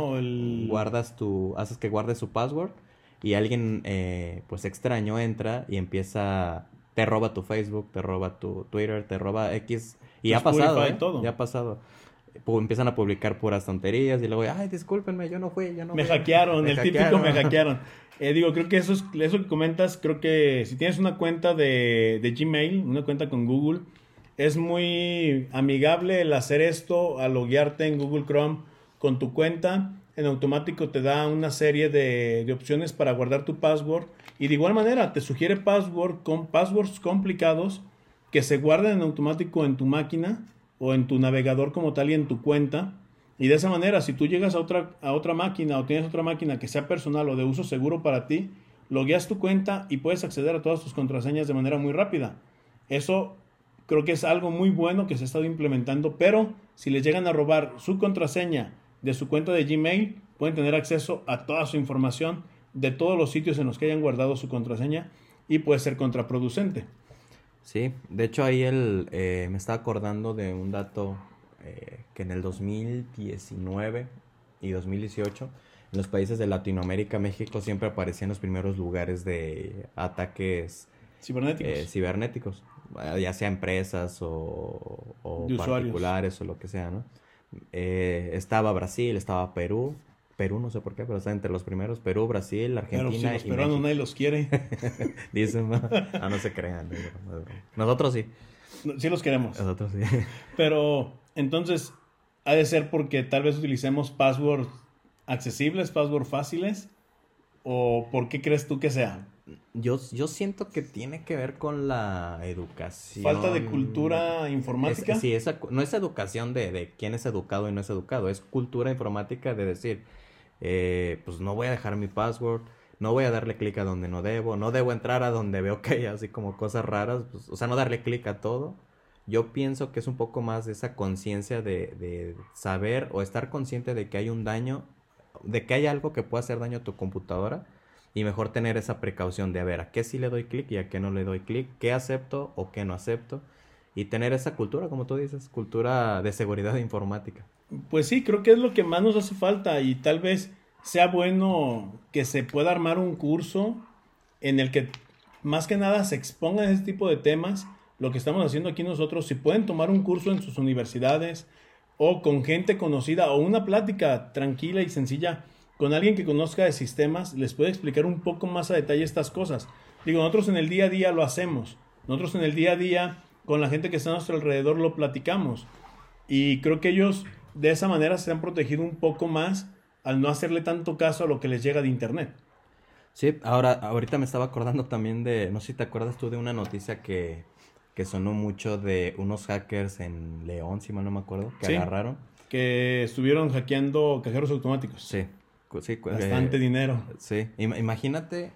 Guardas tu, haces que guarde su password y alguien eh, pues extraño entra y empieza, te roba tu Facebook, te roba tu Twitter, te roba X. Y ha pasado, ¿eh? Ya ha pasado empiezan a publicar puras tonterías y luego, ay, discúlpenme, yo no fui, yo no Me hackearon, el típico me hackearon. Eh, digo, creo que eso, es, eso que comentas, creo que si tienes una cuenta de, de Gmail, una cuenta con Google, es muy amigable el hacer esto, al loguearte en Google Chrome con tu cuenta. En automático te da una serie de, de opciones para guardar tu password. Y de igual manera te sugiere password con passwords complicados que se guarden en automático en tu máquina o en tu navegador como tal y en tu cuenta. Y de esa manera, si tú llegas a otra, a otra máquina o tienes otra máquina que sea personal o de uso seguro para ti, logueas tu cuenta y puedes acceder a todas tus contraseñas de manera muy rápida. Eso creo que es algo muy bueno que se ha estado implementando, pero si les llegan a robar su contraseña de su cuenta de Gmail, pueden tener acceso a toda su información de todos los sitios en los que hayan guardado su contraseña y puede ser contraproducente. Sí, de hecho ahí él eh, me está acordando de un dato eh, que en el 2019 y 2018 en los países de Latinoamérica, México siempre aparecía en los primeros lugares de ataques cibernéticos, eh, cibernéticos ya sea empresas o, o particulares o lo que sea, ¿no? estaba Brasil, estaba Perú, Perú, no sé por qué, pero está entre los primeros. Perú, Brasil, Argentina. Pero si los peruanos nadie los quiere. Dicen, ah, no se crean. Nosotros sí. Sí los queremos. Nosotros sí. Pero entonces, ha de ser porque tal vez utilicemos passwords accesibles, password fáciles? ¿O por qué crees tú que sea? Yo, yo siento que tiene que ver con la educación. ¿Falta de cultura informática? Es- sí, esa, no es educación de, de quién es educado y no es educado, es cultura informática de decir, eh, pues no voy a dejar mi password, no voy a darle clic a donde no debo, no debo entrar a donde veo que hay así como cosas raras, pues, o sea, no darle clic a todo. Yo pienso que es un poco más de esa conciencia de, saber o estar consciente de que hay un daño, de que hay algo que puede hacer daño a tu computadora y mejor tener esa precaución de ver a qué sí le doy clic y a qué no le doy clic, qué acepto o qué no acepto y tener esa cultura, como tú dices, cultura de seguridad informática. Pues sí, creo que es lo que más nos hace falta y tal vez sea bueno que se pueda armar un curso en el que más que nada se expongan ese tipo de temas. Lo que estamos haciendo aquí nosotros, si pueden tomar un curso en sus universidades o con gente conocida o una plática tranquila y sencilla con alguien que conozca de sistemas, les puede explicar un poco más a detalle estas cosas. Digo, nosotros en el día a día lo hacemos. Nosotros en el día a día con la gente que está a nuestro alrededor lo platicamos. Y creo que ellos de esa manera se han protegido un poco más al no hacerle tanto caso a lo que les llega de internet. Sí, ahora, ahorita me estaba acordando también de, no sé si te acuerdas tú de una noticia que, que sonó mucho de unos hackers en León, si mal no me acuerdo, que Sí. agarraron. Que estuvieron hackeando cajeros automáticos. Sí, sí, Bastante eh, dinero. Sí, Im- imagínate,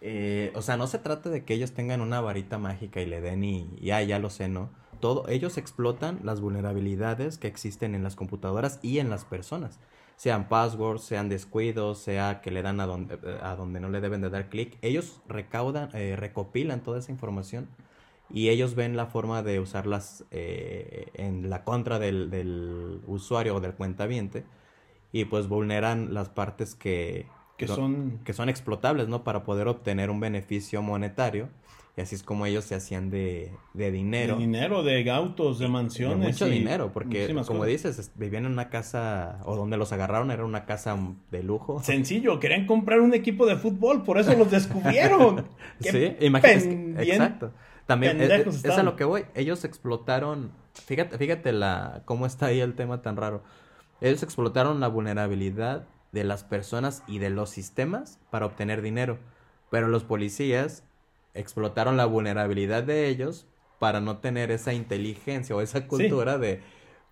eh, o sea, no se trata de que ellos tengan una varita mágica y le den y ya, ya lo sé, ¿no? Todo, ellos explotan las vulnerabilidades que existen en las computadoras y en las personas. Sean passwords, sean descuidos, sea que le dan a donde, eh, a donde no le deben de dar clic. Ellos recaudan, eh, recopilan toda esa información y ellos ven la forma de usarlas eh, en la contra del, del usuario o del cuentaviente y pues vulneran las partes que, Que son... que son explotables, ¿no? Para poder obtener un beneficio monetario. Y así es como ellos se hacían de, de dinero. De dinero, de autos, de De mansiones. mucho y dinero, porque como cosas. dices, es- vivían en una casa, o donde los agarraron era una casa de lujo. Sencillo, querían comprar un equipo de fútbol, por eso los descubrieron. Sí, imagínate. es- Exacto. También es, pendejos es a lo que voy. Ellos explotaron. Fíjate, fíjate la, cómo está ahí el tema tan raro. Ellos explotaron la vulnerabilidad de las personas y de los sistemas para obtener dinero. Pero los policías explotaron la vulnerabilidad de ellos para no tener esa inteligencia o esa cultura de.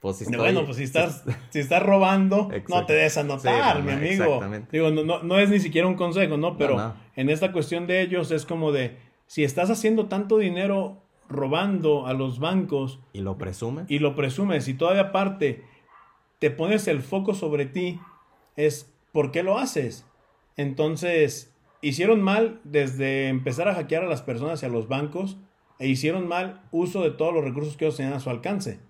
Pues, si estoy- bueno, pues si estás, si estás robando, no te des a notar, Sí, no, mi amigo. exactamente. Digo, no, no, no es ni siquiera un consejo, ¿no? Pero no. en esta cuestión de ellos es como de, si estás haciendo tanto dinero robando a los bancos Y lo presumen. y lo presumes y todavía aparte te pones el foco sobre ti, es ¿por qué lo haces? Entonces, hicieron mal desde empezar a hackear a las personas y a los bancos e hicieron mal uso de todos los recursos que ellos tenían a su alcance.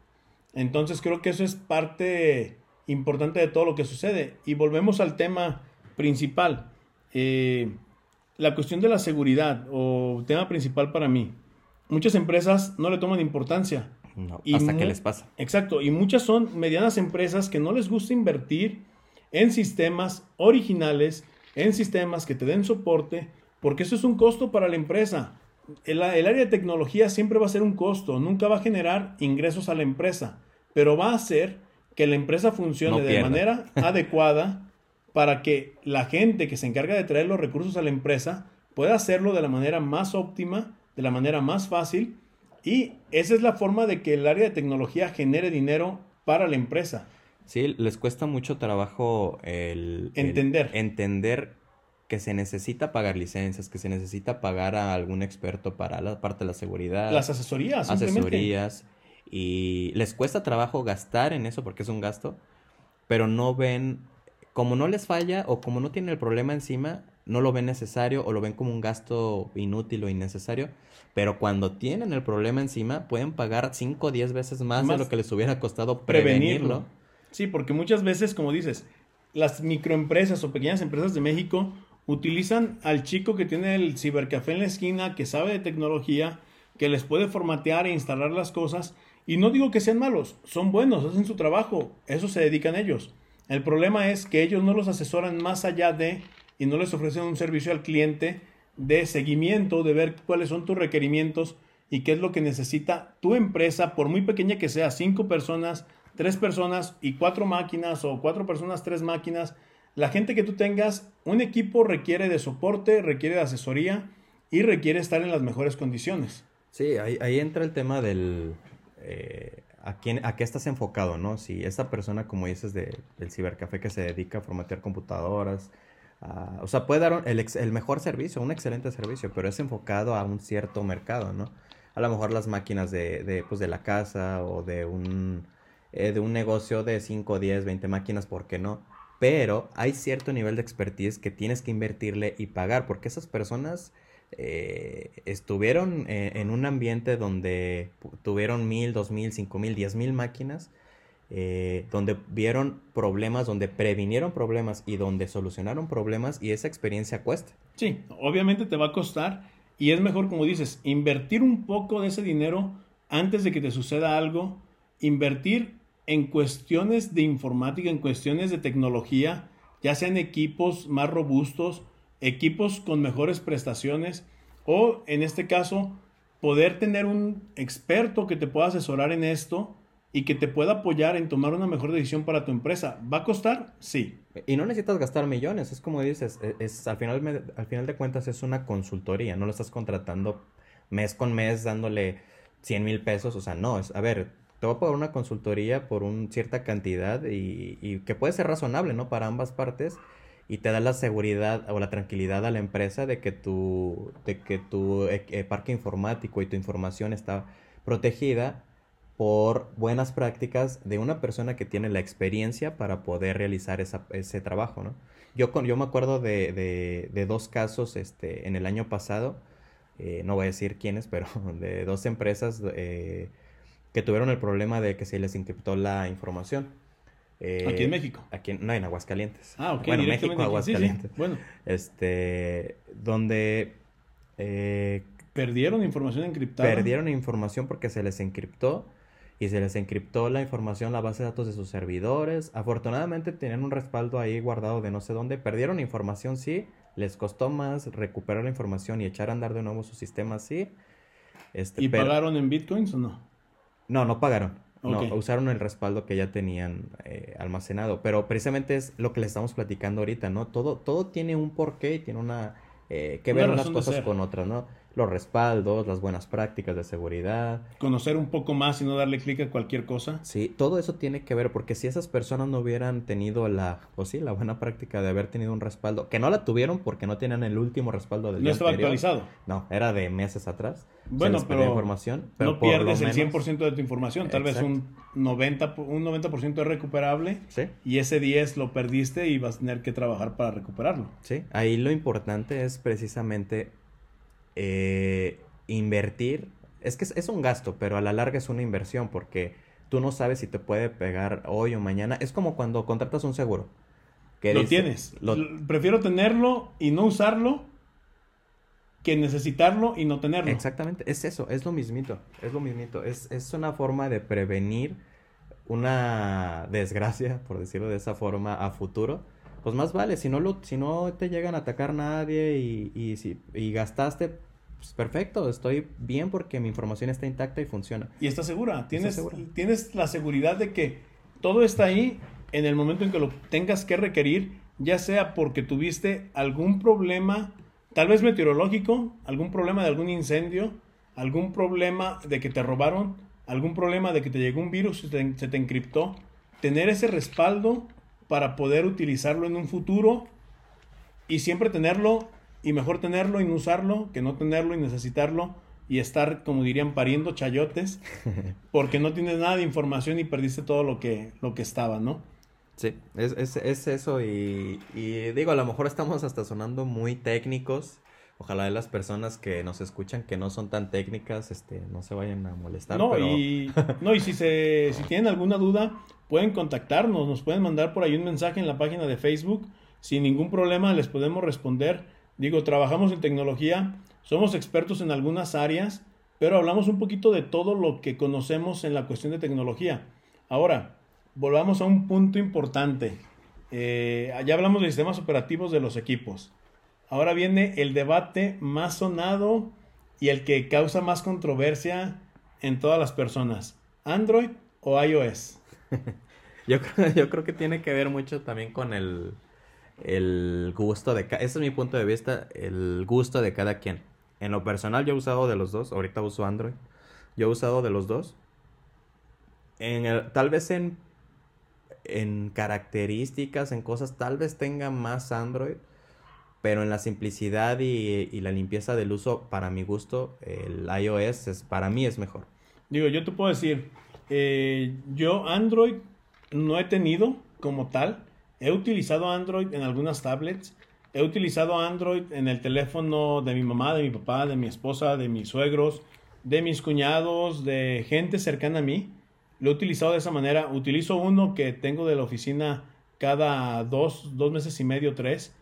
Entonces creo que eso es parte importante de todo lo que sucede. Y volvemos al tema principal. Eh, la cuestión de la seguridad o tema principal para mí. Muchas empresas no le toman importancia. No, Y hasta que les pasa. Exacto, y muchas son medianas empresas que no les gusta invertir en sistemas originales, en sistemas que te den soporte, porque eso es un costo para la empresa. El, el área de tecnología siempre va a ser un costo, nunca va a generar ingresos a la empresa, pero va a hacer que la empresa funcione No de manera adecuada para que la gente que se encarga de traer los recursos a la empresa pueda hacerlo de la manera más óptima, de la manera más fácil y esa es la forma de que el área de tecnología genere dinero para la empresa. Sí, les cuesta mucho trabajo el, el Entender. entender que se necesita pagar licencias, que se necesita pagar a algún experto para la parte de la seguridad, Las asesorías, asesorías, y les cuesta trabajo gastar en eso porque es un gasto, pero no ven, como no les falla o como no tienen el problema encima, no lo ven necesario o lo ven como un gasto inútil o innecesario, pero cuando tienen el problema encima pueden pagar 5 o 10 veces más, Más de lo que les hubiera costado prevenirlo. prevenirlo. Sí, porque muchas veces, como dices, las microempresas o pequeñas empresas de México utilizan al chico que tiene el cibercafé en la esquina, que sabe de tecnología, que les puede formatear e instalar las cosas. Y no digo que sean malos, son buenos, hacen su trabajo, eso se dedican ellos. El problema es que ellos no los asesoran más allá de y no les ofrecen un servicio al cliente de seguimiento, de ver cuáles son tus requerimientos y qué es lo que necesita tu empresa, por muy pequeña que sea, cinco personas, tres personas y cuatro máquinas o cuatro personas, tres máquinas. la gente que tú tengas, un equipo requiere de soporte, requiere de asesoría y requiere estar en las mejores condiciones. Sí, ahí, entra el tema del... Eh, a, quién, a qué estás enfocado, ¿no? Si esa persona, como dices, de, del cibercafé que se dedica a formatear computadoras, o sea, puede dar el, el, mejor servicio, un excelente servicio, pero es enfocado a un cierto mercado, ¿no? A lo mejor las máquinas de, de, pues, de la casa o de un, eh, de un negocio de 5, 10, 20 máquinas, ¿por qué no? Pero hay cierto nivel de expertise que tienes que invertirle y pagar, porque esas personas eh, estuvieron eh, en un ambiente donde tuvieron mil, dos mil, cinco mil, diez mil máquinas, donde vieron problemas, donde previnieron problemas y donde solucionaron problemas y esa experiencia cuesta. Sí, obviamente te va a costar y es mejor, como dices, invertir un poco de ese dinero antes de que te suceda algo, invertir en cuestiones de informática, en cuestiones de tecnología, ya sean equipos más robustos, equipos con mejores prestaciones o en este caso poder tener un experto que te pueda asesorar en esto y que te pueda apoyar en tomar una mejor decisión para tu empresa. ¿Va a costar? Sí. Y no necesitas gastar millones, es como dices, e, es, al, final, al final de cuentas es una consultoría, no lo estás contratando mes con mes dándole 100 mil pesos, o sea, no, es, a ver, te voy a pagar una consultoría por una cierta cantidad y, y que puede ser razonable, ¿no? Para ambas partes y te da la seguridad o la tranquilidad a la empresa de que tu, de que tu eh, eh, parque informático y tu información está protegida por buenas prácticas de una persona que tiene la experiencia para poder realizar ese trabajo, ¿no? Yo, con, yo me acuerdo de, de, dos casos este, en el año pasado, eh, no voy a decir quiénes, pero de dos empresas que tuvieron el problema de que se les encriptó la información. Eh, aquí en México. Aquí no, en Aguascalientes. Ah, ok. Bueno, México, Aguascalientes. Bueno. Este, donde... Eh, perdieron información encriptada. Perdieron información porque se les encriptó y se les encriptó la información, la base de datos de sus servidores. Afortunadamente tenían un respaldo ahí guardado de no sé dónde. Perdieron información, sí. Les costó más recuperar la información y echar a andar de nuevo su sistema, sí. Este, ¿Y pagaron en bitcoins o no? No, no pagaron. No, usaron el respaldo que ya tenían eh, almacenado. Pero precisamente es lo que les estamos platicando ahorita, ¿no? Todo, todo tiene un porqué y tiene una... Eh, que ver unas cosas con otras, ¿no? Los respaldos, las buenas prácticas de seguridad. Conocer un poco más y no darle clic a cualquier cosa. Sí, todo eso tiene que ver porque si esas personas no hubieran tenido la, pues sí, la buena práctica de haber tenido un respaldo, que no la tuvieron porque no tenían el último respaldo del No estaba actualizado. No, era de meses atrás. Bueno, pero, información, pero no pierdes el 100% de tu información, tal vez un 90, un 90% es recuperable ¿Sí? y ese 10 lo perdiste y vas a tener que trabajar para recuperarlo. Sí, ahí lo importante es precisamente eh, invertir, es que es, un gasto, pero a la larga es una inversión porque tú no sabes si te puede pegar hoy o mañana. Es como cuando contratas un seguro. Que lo tienes. Prefiero tenerlo y no usarlo que necesitarlo y no tenerlo. Exactamente, es eso, es lo mismito, es lo mismito. Es, es una forma de prevenir una desgracia, por decirlo de esa forma, a futuro pues más vale, si no, lo, si no te llegan a atacar nadie y, y, si, y gastaste, pues perfecto, estoy bien porque mi información está intacta y funciona. Y está segura, tienes, tienes la seguridad de que todo está ahí en el momento en que lo tengas que requerir, ya sea porque tuviste algún problema, tal vez meteorológico, algún problema de algún incendio, algún problema de que te robaron, algún problema de que te llegó un virus y se te encriptó. Tener ese respaldo para poder utilizarlo en un futuro y siempre tenerlo y mejor tenerlo y no usarlo que no tenerlo y necesitarlo y estar, como dirían, pariendo chayotes porque no tienes nada de información y perdiste todo lo que, lo que estaba, ¿no? Sí, es, es, es eso y, y, digo, a lo mejor estamos hasta sonando muy técnicos. Ojalá las personas que nos escuchan que no son tan técnicas este, no se vayan a molestar. No, y, no, y si, se, si tienen alguna duda, pueden contactarnos, nos pueden mandar por ahí un mensaje en la página de Facebook. Sin ningún problema les podemos responder Digo, trabajamos en tecnología, somos expertos en algunas áreas, pero hablamos un poquito de todo lo que conocemos en la cuestión de tecnología. Ahora, volvamos a un punto importante. Eh, ya hablamos de sistemas operativos de los equipos. Ahora viene el debate más sonado y el que causa más controversia en todas las personas. ¿Android o iOS? yo, creo, yo creo que tiene que ver mucho también con el, el gusto de cada... Ese es mi punto de vista, el gusto de cada quien. En lo personal yo he usado de los dos, ahorita uso Android. Yo he usado de los dos. En el, tal vez en, en características, en cosas, tal vez tenga más Android. Pero en la simplicidad y, la limpieza del uso, para mi gusto, el iOS es, para mí es mejor. Digo, yo te puedo decir, eh, yo Android no he tenido como tal. He utilizado Android en algunas tablets. He utilizado Android en el teléfono de mi mamá, de mi papá, de mi esposa, de mis suegros, de mis cuñados, de gente cercana a mí. Lo he utilizado de esa manera. Utilizo uno que tengo de la oficina cada dos, dos meses y medio, tres.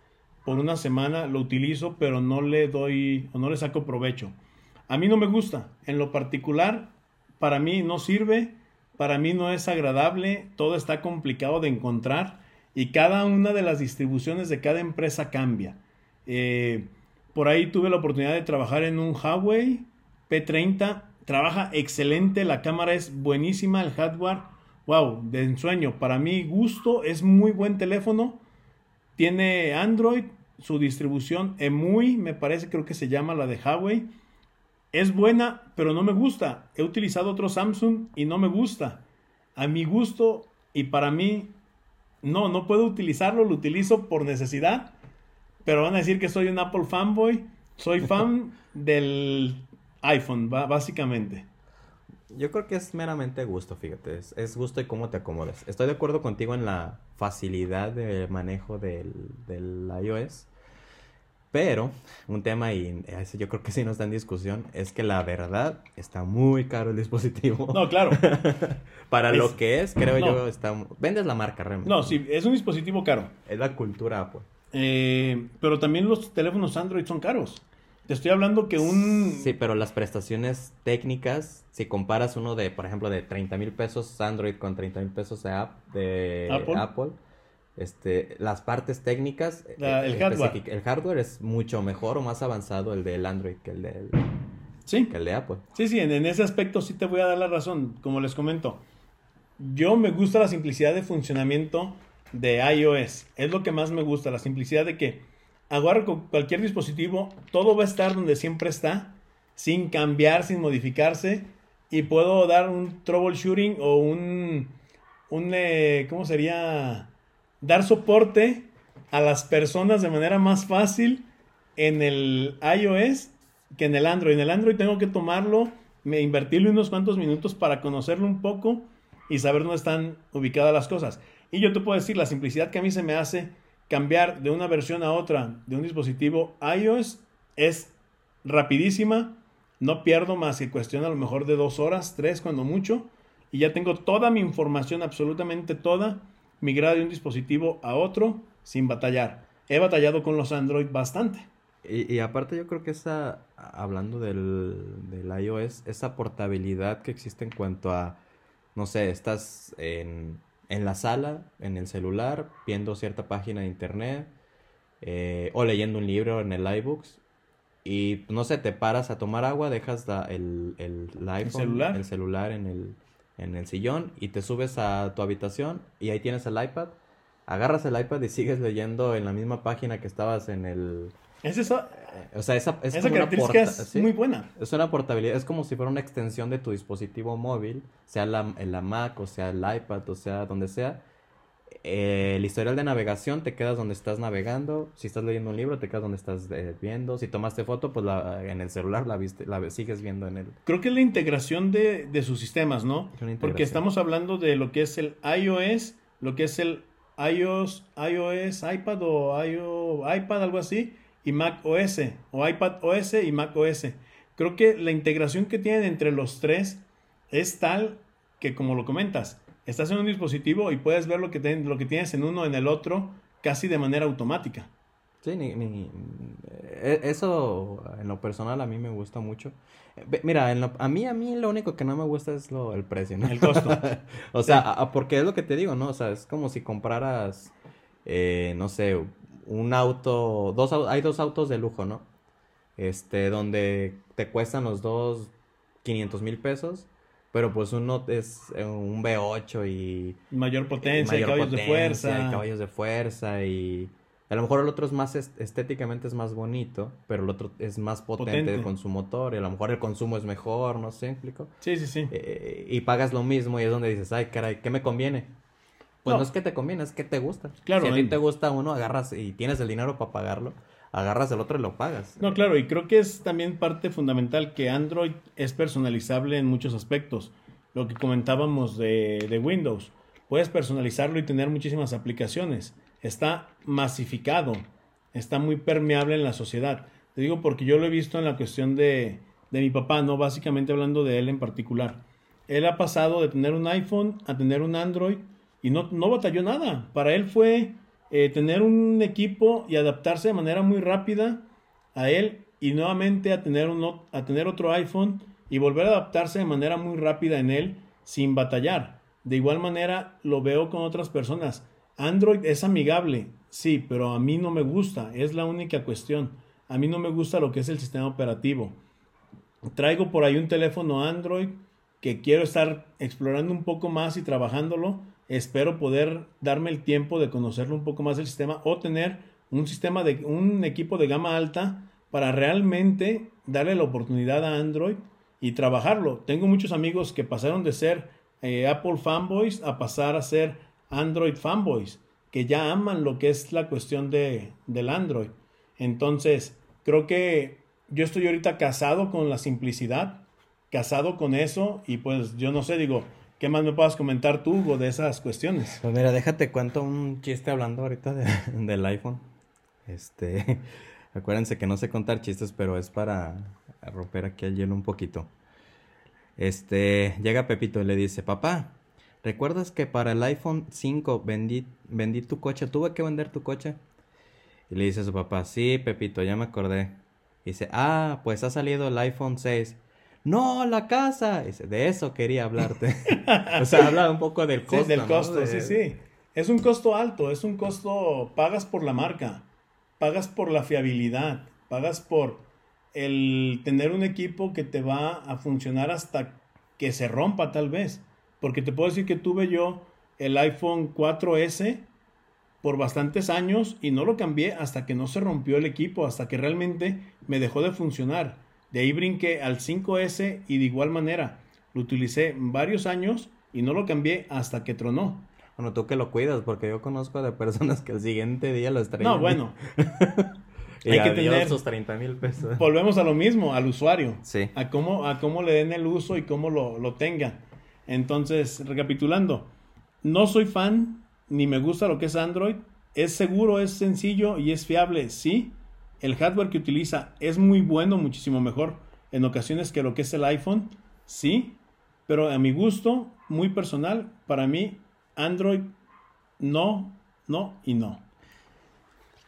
Por una semana lo utilizo, pero no le doy o no le saco provecho. A mí no me gusta. En lo particular, para mí no sirve. Para mí no es agradable. Todo está complicado de encontrar. Y cada una de las distribuciones de cada empresa cambia. Eh, por ahí tuve la oportunidad de trabajar en un Huawei P30 trabaja excelente, la cámara es buenísima, el hardware, wow, de ensueño. Para mi gusto es muy buen teléfono. Tiene Android, su distribución EMUI, me parece, creo que se llama la de Huawei. Es buena, pero no me gusta. He utilizado otro Samsung y no me gusta. A mi gusto y para mí, no, no puedo utilizarlo, lo utilizo por necesidad. Pero van a decir que soy un Apple fanboy. Soy fan del iPhone, básicamente. Yo creo que es meramente gusto, fíjate. Es, gusto y cómo te acomodas. Estoy de acuerdo contigo en la facilidad de manejo del, del iOS. Pero un tema, y yo creo que sí no está en discusión, es que la verdad está muy caro el dispositivo. No, claro. Para lo que es, creo yo, está... Vendes la marca realmente. No, sí, es un dispositivo caro. Es la cultura Apple. Eh, pero también los teléfonos Android son caros. Te estoy hablando que un... Sí, pero las prestaciones técnicas, si comparas uno de, por ejemplo, de 30 mil pesos Android con 30 mil pesos de, de Apple. Este, las partes técnicas, eh, el, hardware. el hardware es mucho mejor o más avanzado el del Android que el del sí. que el de Apple. Sí, sí, en, en ese aspecto sí te voy a dar la razón, como les comento. Yo me gusta la simplicidad de funcionamiento de iOS. Es lo que más me gusta, la simplicidad de que agarro con cualquier dispositivo, todo va a estar donde siempre está, sin cambiar, sin modificarse, y puedo dar un troubleshooting o un, un eh, ¿cómo sería? Dar soporte a las personas de manera más fácil en el iOS que en el Android. En el Android tengo que tomarlo, me invertirle unos cuantos minutos para conocerlo un poco y saber dónde están ubicadas las cosas. Y yo te puedo decir, la simplicidad que a mí se me hace cambiar de una versión a otra de un dispositivo iOS es rapidísima. No pierdo más que cuestión a lo mejor de dos horas, tres cuando mucho. Y ya tengo toda mi información, absolutamente toda, migrada de un dispositivo a otro sin batallar. He batallado con los Android bastante. Y, aparte yo creo que esa, hablando del, del iOS, esa portabilidad que existe en cuanto a, no sé, estás en, en la sala, en el celular, viendo cierta página de internet eh, o leyendo un libro en el iBooks y no sé, te paras a tomar agua, dejas el, el, iPhone, celular, el celular en, el, en el sillón y te subes a tu habitación y ahí tienes el iPad, agarras el iPad y sigues leyendo en la misma página que estabas en el... Es eso, o sea, esa, es característica es muy buena. Es una portabilidad, es como si fuera una extensión de tu dispositivo móvil, sea la, la Mac o sea el iPad o sea donde sea. Eh, el historial de navegación te quedas donde estás navegando. Si estás leyendo un libro, te quedas donde estás eh, viendo. Si tomaste foto, pues la, en el celular la, viste, la sigues viendo en el. Creo que es la integración de, de sus sistemas, ¿no? Porque estamos hablando de lo que es el iOS, lo que es el iOS, iOS, iPad o iPad, algo así y Mac OS o iPad OS y Mac OS. Creo que la integración que tienen entre los tres es tal que, como lo comentas, estás en un dispositivo y puedes ver lo que, lo que tienes en uno en el otro casi de manera automática. Sí, ni, e, eso en lo personal a mí me gusta mucho. Mira, a mí a mí lo único que no me gusta es lo, el precio, ¿no? El costo. o sea, porque es lo que te digo, ¿no? O sea, es como si compraras, eh, no sé, un auto, dos, hay dos autos de lujo, ¿no? Este, donde te cuestan los dos 500 mil pesos, pero pues uno es eh, un V8 y... Mayor potencia, caballos de fuerza. caballos de fuerza y A lo mejor el otro es más estéticamente es más bonito, pero el otro es más potente, con su motor y a lo mejor el consumo es mejor, no sé, ¿explico? Sí, sí, sí. Eh, y pagas lo mismo y es donde dices, ay, caray, ¿qué me conviene? Pues no, es que te conviene, es que te gusta. Claro. Si a ti te gusta uno, agarras y tienes el dinero para pagarlo, agarras el otro y lo pagas. No, claro, y creo que es también parte fundamental que Android es personalizable en muchos aspectos. Lo que comentábamos de, de Windows. Puedes personalizarlo y tener muchísimas aplicaciones está masificado, está muy permeable en la sociedad. Te digo porque yo lo he visto en la cuestión de, de mi papá, no básicamente hablando de él en particular. Él ha pasado de tener un iPhone a tener un Android y no, no batalló nada. Para él fue eh, tener un equipo y adaptarse de manera muy rápida a él y nuevamente a tener, un, a tener otro iPhone y volver a adaptarse de manera muy rápida en él sin batallar. De igual manera lo veo con otras personas. Android es amigable, sí, pero a mí no me gusta, es la única cuestión. A mí no me gusta lo que es el sistema operativo. Traigo por ahí un teléfono Android que quiero estar explorando un poco más y trabajándolo. Espero poder darme el tiempo de conocerlo un poco más el sistema o tener un sistema de un equipo de gama alta para realmente darle la oportunidad a Android y trabajarlo. Tengo muchos amigos que pasaron de ser eh, Apple fanboys a pasar a ser Android fanboys, que ya aman lo que es la cuestión de, del Android. Entonces, creo que yo estoy ahorita casado con la simplicidad, casado con eso, y pues yo no sé, digo, ¿qué más me puedas comentar tú, Hugo, de esas cuestiones? Pues mira, déjate cuento un chiste hablando ahorita del iPhone. Este, acuérdense que no sé contar chistes, pero es para romper aquí el hielo un poquito. Este, llega Pepito y le dice, papá, ¿Recuerdas que para el iPhone 5 vendí, vendí tu coche? ¿Tuve que vender tu coche? Y le dice a su papá, sí, Pepito, ya me acordé. Dice, ah, pues ha salido el iPhone 6. No, la casa. de eso quería hablarte. o sea, habla un poco del costo. Sí, del costo, sí, sí. Es un costo alto, es un costo, pagas por la marca, pagas por la fiabilidad, pagas por el tener un equipo que te va a funcionar hasta que se rompa tal vez. Porque te puedo decir que tuve yo el iPhone 4S por bastantes años y no lo cambié hasta que no se rompió el equipo, hasta que realmente me dejó de funcionar. De ahí brinqué al 5S y de igual manera lo utilicé varios años y no lo cambié hasta que tronó. Bueno, tú que lo cuidas, porque yo conozco de personas que el siguiente día lo estrenan. No, bueno. Hay que tener esos 30 mil pesos. Volvemos a lo mismo, al usuario. Sí. A cómo, a cómo le den el uso y cómo lo, lo tenga. Entonces, recapitulando, no soy fan ni me gusta lo que es Android. Es seguro, es sencillo y es fiable, sí. El hardware que utiliza es muy bueno, muchísimo mejor en ocasiones que lo que es el iPhone, sí. Pero a mi gusto, muy personal, para mí, Android no, no y no.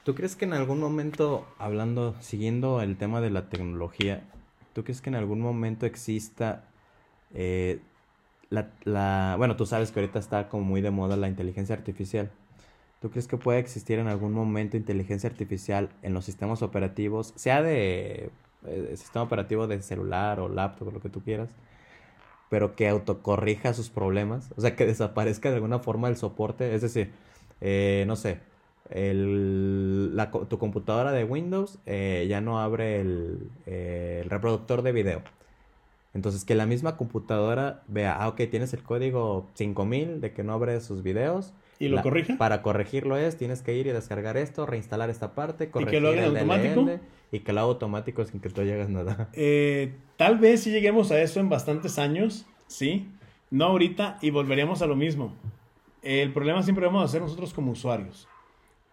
¿Tú crees que en algún momento, hablando, siguiendo el tema de la tecnología, ¿tú crees que en algún momento exista eh, la, la, bueno, tú sabes que ahorita está como muy de moda la inteligencia artificial. ¿Tú crees que puede existir en algún momento inteligencia artificial en los sistemas operativos, sea de eh, sistema operativo de celular o laptop lo que tú quieras, pero que autocorrija sus problemas? O sea, que desaparezca de alguna forma el soporte. Es decir, eh, no sé, el, la, tu computadora de Windows eh, ya no abre el, el reproductor de video entonces, que la misma computadora vea, ah, ok, tienes el código 5000 de que no abre sus videos. ¿Y lo corrige? Para corregirlo es, tienes que ir y descargar esto, reinstalar esta parte, corregir ¿Y que lo haga automático? y que lo haga automático sin que tú llegues nada. Eh, tal vez si lleguemos a eso en bastantes años, sí. No ahorita y volveríamos a lo mismo. El problema siempre vamos a hacer nosotros como usuarios.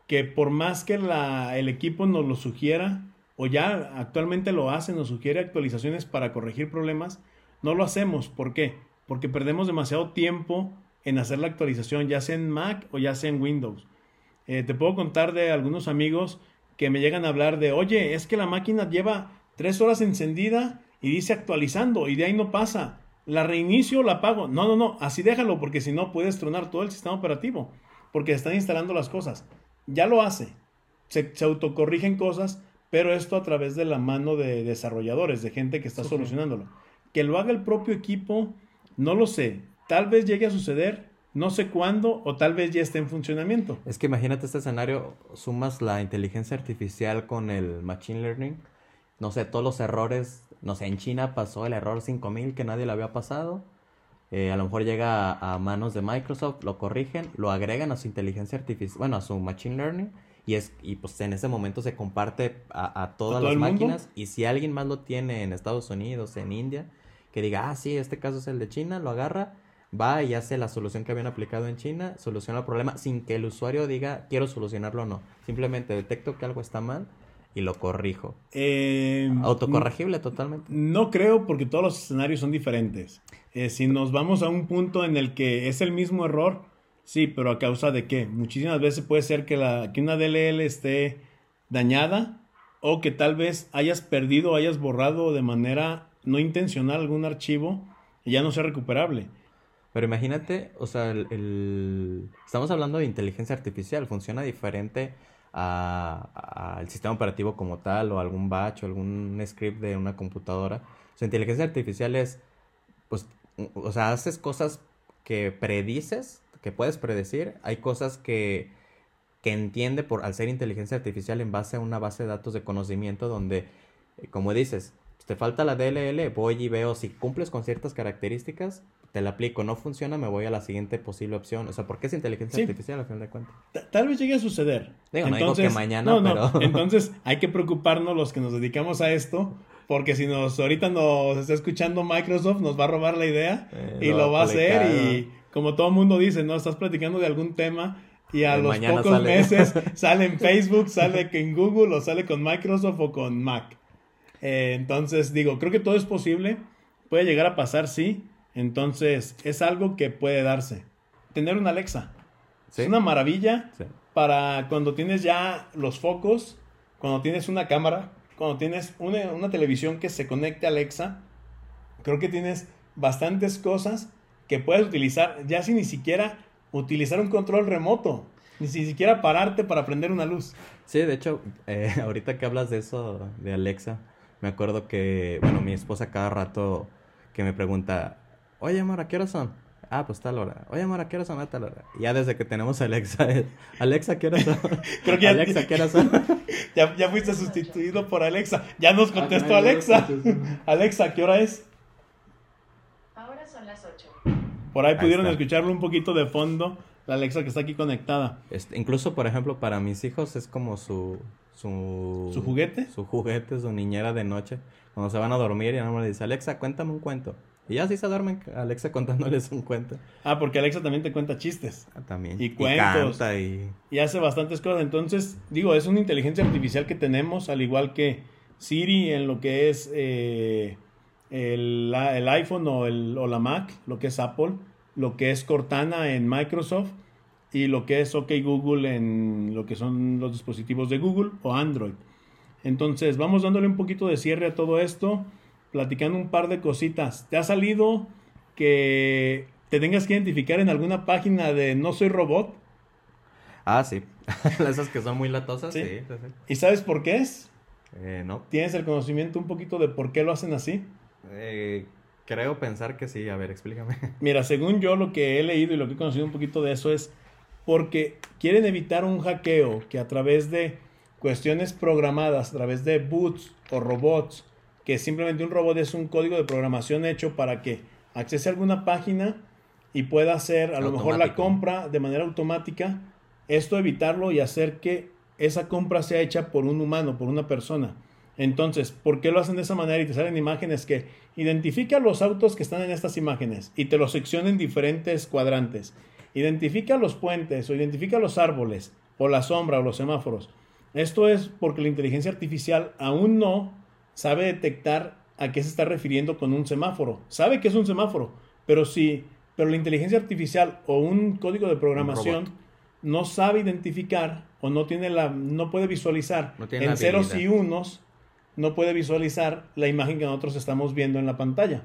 Que por más que la, el equipo nos lo sugiera, o ya actualmente lo hace, nos sugiere actualizaciones para corregir problemas, no lo hacemos. ¿Por qué? Porque perdemos demasiado tiempo en hacer la actualización, ya sea en Mac o ya sea en Windows. Eh, te puedo contar de algunos amigos que me llegan a hablar de, oye, es que la máquina lleva tres horas encendida y dice actualizando y de ahí no pasa. La reinicio, la apago. No, no, no, así déjalo porque si no puedes tronar todo el sistema operativo porque están instalando las cosas. Ya lo hace. Se, se autocorrigen cosas pero esto a través de la mano de desarrolladores, de gente que está solucionándolo. Que lo haga el propio equipo, no lo sé. Tal vez llegue a suceder, no sé cuándo o tal vez ya esté en funcionamiento. Es que imagínate este escenario, sumas la inteligencia artificial con el machine learning, no sé, todos los errores, no sé, en China pasó el error 5000 que nadie le había pasado, eh, a lo mejor llega a, manos de Microsoft, lo corrigen, lo agregan a su inteligencia artificial, bueno, a su machine learning, y, es, y pues en ese momento se comparte a, todas las máquinas, y si alguien más lo tiene en Estados Unidos, en India, que diga, ah, sí, este caso es el de China, lo agarra, va y hace la solución que habían aplicado en China, soluciona el problema sin que el usuario diga, quiero solucionarlo o no. Simplemente detecto que algo está mal y lo corrijo. Eh, Autocorregible totalmente. No creo porque todos los escenarios son diferentes. Eh, si nos vamos a un punto en el que es el mismo error, sí, pero a causa de qué? Muchísimas veces puede ser que, la, que una DLL esté dañada o que tal vez hayas perdido o hayas borrado de manera no intencional algún archivo y ya no sea recuperable. Pero imagínate, o sea, el, estamos hablando de inteligencia artificial, funciona diferente al sistema operativo como tal o algún batch o algún script de una computadora. O sea, inteligencia artificial es, pues, o sea, haces cosas que predices, que puedes predecir. Hay cosas que, que entiende por, al ser inteligencia artificial en base a una base de datos de conocimiento donde, eh, como dices, te falta la DLL, voy y veo si cumples con ciertas características, te la aplico, no funciona, me voy a la siguiente posible opción. O sea, ¿por qué es inteligencia artificial al final de cuentas? Tal vez llegue a suceder. Digo, no digo que mañana, pero... Entonces, hay que preocuparnos los que nos dedicamos a esto, porque si nos ahorita nos está escuchando Microsoft, nos va a robar la idea eh, y lo, va a hacer. Y como todo mundo dice, ¿no? Estás platicando de algún tema y a los pocos meses sale en Facebook, sale en Google o sale con Microsoft o con Mac. Eh, entonces, digo, creo que todo es posible. Puede llegar a pasar, sí entonces, es algo que puede darse. Tener una Alexa. Es una maravilla para cuando tienes ya los focos, cuando tienes una cámara, cuando tienes una, televisión que se conecte a Alexa. Creo que tienes bastantes cosas que puedes utilizar, ya sin ni siquiera utilizar un control remoto, ni siquiera pararte para prender una luz. Sí, de hecho, eh, ahorita que hablas de eso, de Alexa, me acuerdo que, bueno, mi esposa cada rato que me pregunta, Oye, amor, ¿a qué hora son? Ah, pues tal hora. Oye, amor, ¿a qué hora son? A tal hora. Ya desde que tenemos a Alexa, Alexa, ¿qué hora son? Creo que Alexa, ¿qué hora son? ya, ya fuiste sustituido por Alexa. Ya nos contestó Alexa. Alexa, ¿qué hora es? Ahora son las 8. Por ahí, pudieron escucharlo un poquito de fondo. La Alexa que está aquí conectada. Este, incluso, por ejemplo, para mis hijos es como su, su... ¿Su juguete? Su juguete, su niñera de noche. Cuando se van a dormir y no me dice, Alexa, cuéntame un cuento. Y así se duermen Alexa contándoles un cuento. Ah, porque Alexa también te cuenta chistes. Ah, también. Y cuentos. Y, y... hace bastantes cosas. Entonces, digo, es una inteligencia artificial que tenemos, al igual que Siri en lo que es eh, el, el, iPhone o, el, o la Mac, lo que es Apple, lo que es Cortana en Microsoft y lo que es OK Google en lo que son los dispositivos de Google o Android. Entonces, vamos dándole un poquito de cierre a todo esto platicando un par de cositas. ¿Te ha salido que te tengas que identificar en alguna página de No Soy Robot? Ah, sí. Esas que son muy latosas, sí. ¿Y sabes por qué es? Eh, no. ¿Tienes el conocimiento un poquito de por qué lo hacen así? Eh, creo pensar que sí. A ver, explícame. Mira, según yo lo que he leído y lo que he conocido un poquito de eso es porque quieren evitar un hackeo que a través de cuestiones programadas, a través de boots o robots, que simplemente un robot es un código de programación hecho para que accese a alguna página y pueda hacer a lo mejor la compra de manera automática. Esto evitarlo y hacer que esa compra sea hecha por un humano, por una persona. Entonces, ¿por qué lo hacen de esa manera y te salen imágenes que identifica los autos que están en estas imágenes y te los secciona en diferentes cuadrantes? Identifica los puentes o identifica los árboles o la sombra o los semáforos. Esto es porque la inteligencia artificial aún no sabe detectar a qué se está refiriendo con un semáforo. Sabe que es un semáforo, pero si pero la inteligencia artificial o un código de programación no sabe identificar o no tiene la no puede visualizar en ceros y unos no puede visualizar la imagen que nosotros estamos viendo en la pantalla.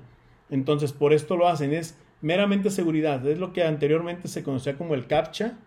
Entonces, por esto lo hacen es meramente seguridad, es lo que anteriormente se conocía como el captcha.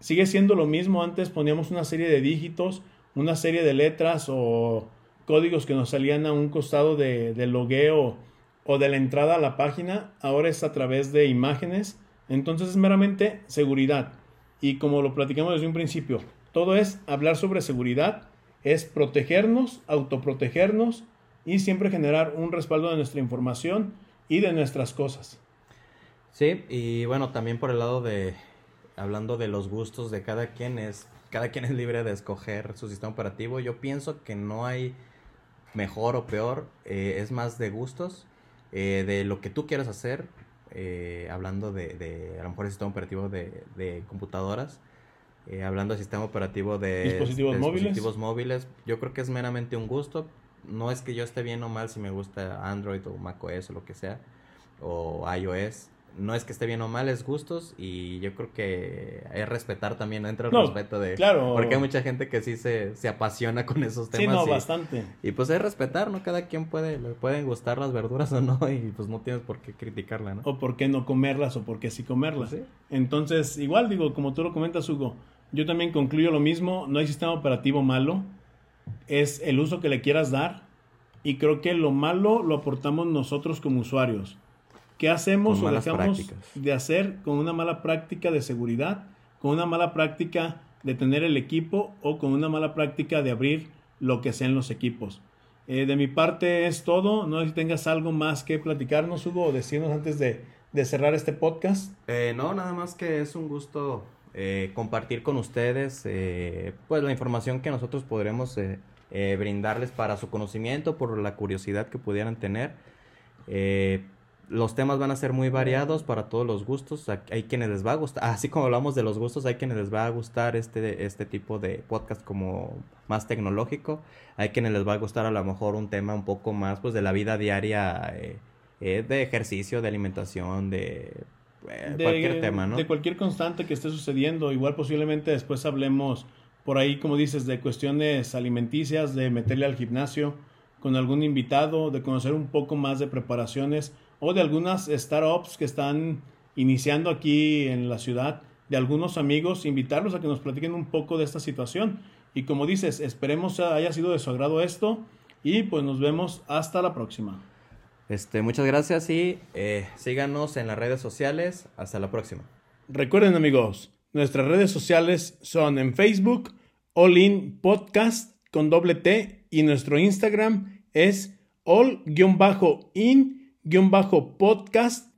Sigue siendo lo mismo, antes poníamos una serie de dígitos, una serie de letras o códigos que nos salían a un costado de, del logueo o de la entrada a la página, ahora es a través de imágenes Entonces es meramente seguridad. Y como lo platicamos desde un principio, todo es hablar sobre seguridad, es protegernos, autoprotegernos y siempre generar un respaldo de nuestra información y de nuestras cosas. Sí, y bueno, también por el lado de, hablando de los gustos de cada quien, es, cada quien es libre de escoger su sistema operativo. Yo pienso que no hay mejor o peor, eh, es más de gustos, eh, de lo que tú quieras hacer, eh, hablando de, de, a lo mejor el sistema operativo de, de computadoras, eh, hablando del sistema operativo de dispositivos, de móviles. dispositivos móviles, yo creo que es meramente un gusto. No es que yo esté bien o mal si me gusta Android o macOS o lo que sea, o iOS. No es que esté bien o mal, es gustos y yo creo que es respetar también, entra el No, respeto de... claro. Porque hay mucha gente que sí se, se apasiona con esos Sí, temas. no, y, bastante. y pues es respetar, ¿no? Cada quien puede, le pueden gustar las verduras o no y pues no tienes por qué criticarla, ¿no? O por qué no comerlas o por qué sí comerlas. Sí. Entonces, igual digo, como tú lo comentas, Hugo, yo también concluyo lo mismo, no hay sistema operativo malo, es el uso que le quieras dar y creo que lo malo lo aportamos nosotros como usuarios. ¿Qué hacemos o dejamos prácticas. de hacer con una mala práctica de seguridad, con una mala práctica de tener el equipo o con una mala práctica de abrir lo que sean los equipos? Eh, de mi parte es todo. No sé si tengas algo más que platicarnos, Hugo, o decirnos antes de, de cerrar este podcast. Eh, no, nada más que es un gusto eh, compartir con ustedes eh, pues la información que nosotros podremos eh, eh, brindarles para su conocimiento, por la curiosidad que pudieran tener. Los temas van a ser muy variados para todos los gustos. Hay- Hay quienes les va a gustar, así como hablamos de los gustos, hay quienes les va a gustar este, este tipo de podcast como más tecnológico. Hay quienes les va a gustar a lo mejor un tema un poco más pues de la vida diaria, eh, eh, de ejercicio, de alimentación, de eh, de, cualquier tema, ¿no? de cualquier constante que esté sucediendo. Igual posiblemente después hablemos por ahí, como dices, de cuestiones alimenticias, de meterle al gimnasio con algún invitado, de conocer un poco más de preparaciones o de algunas startups que están iniciando aquí en la ciudad, de algunos amigos, invitarlos a que nos platiquen un poco de esta situación. Y como dices, esperemos haya sido de su agrado esto y pues nos vemos hasta la próxima. Este, muchas gracias y eh, síganos en las redes sociales. Hasta la próxima. Recuerden amigos, nuestras redes sociales son en Facebook, All In Podcast con doble T y nuestro Instagram es all-in-podcast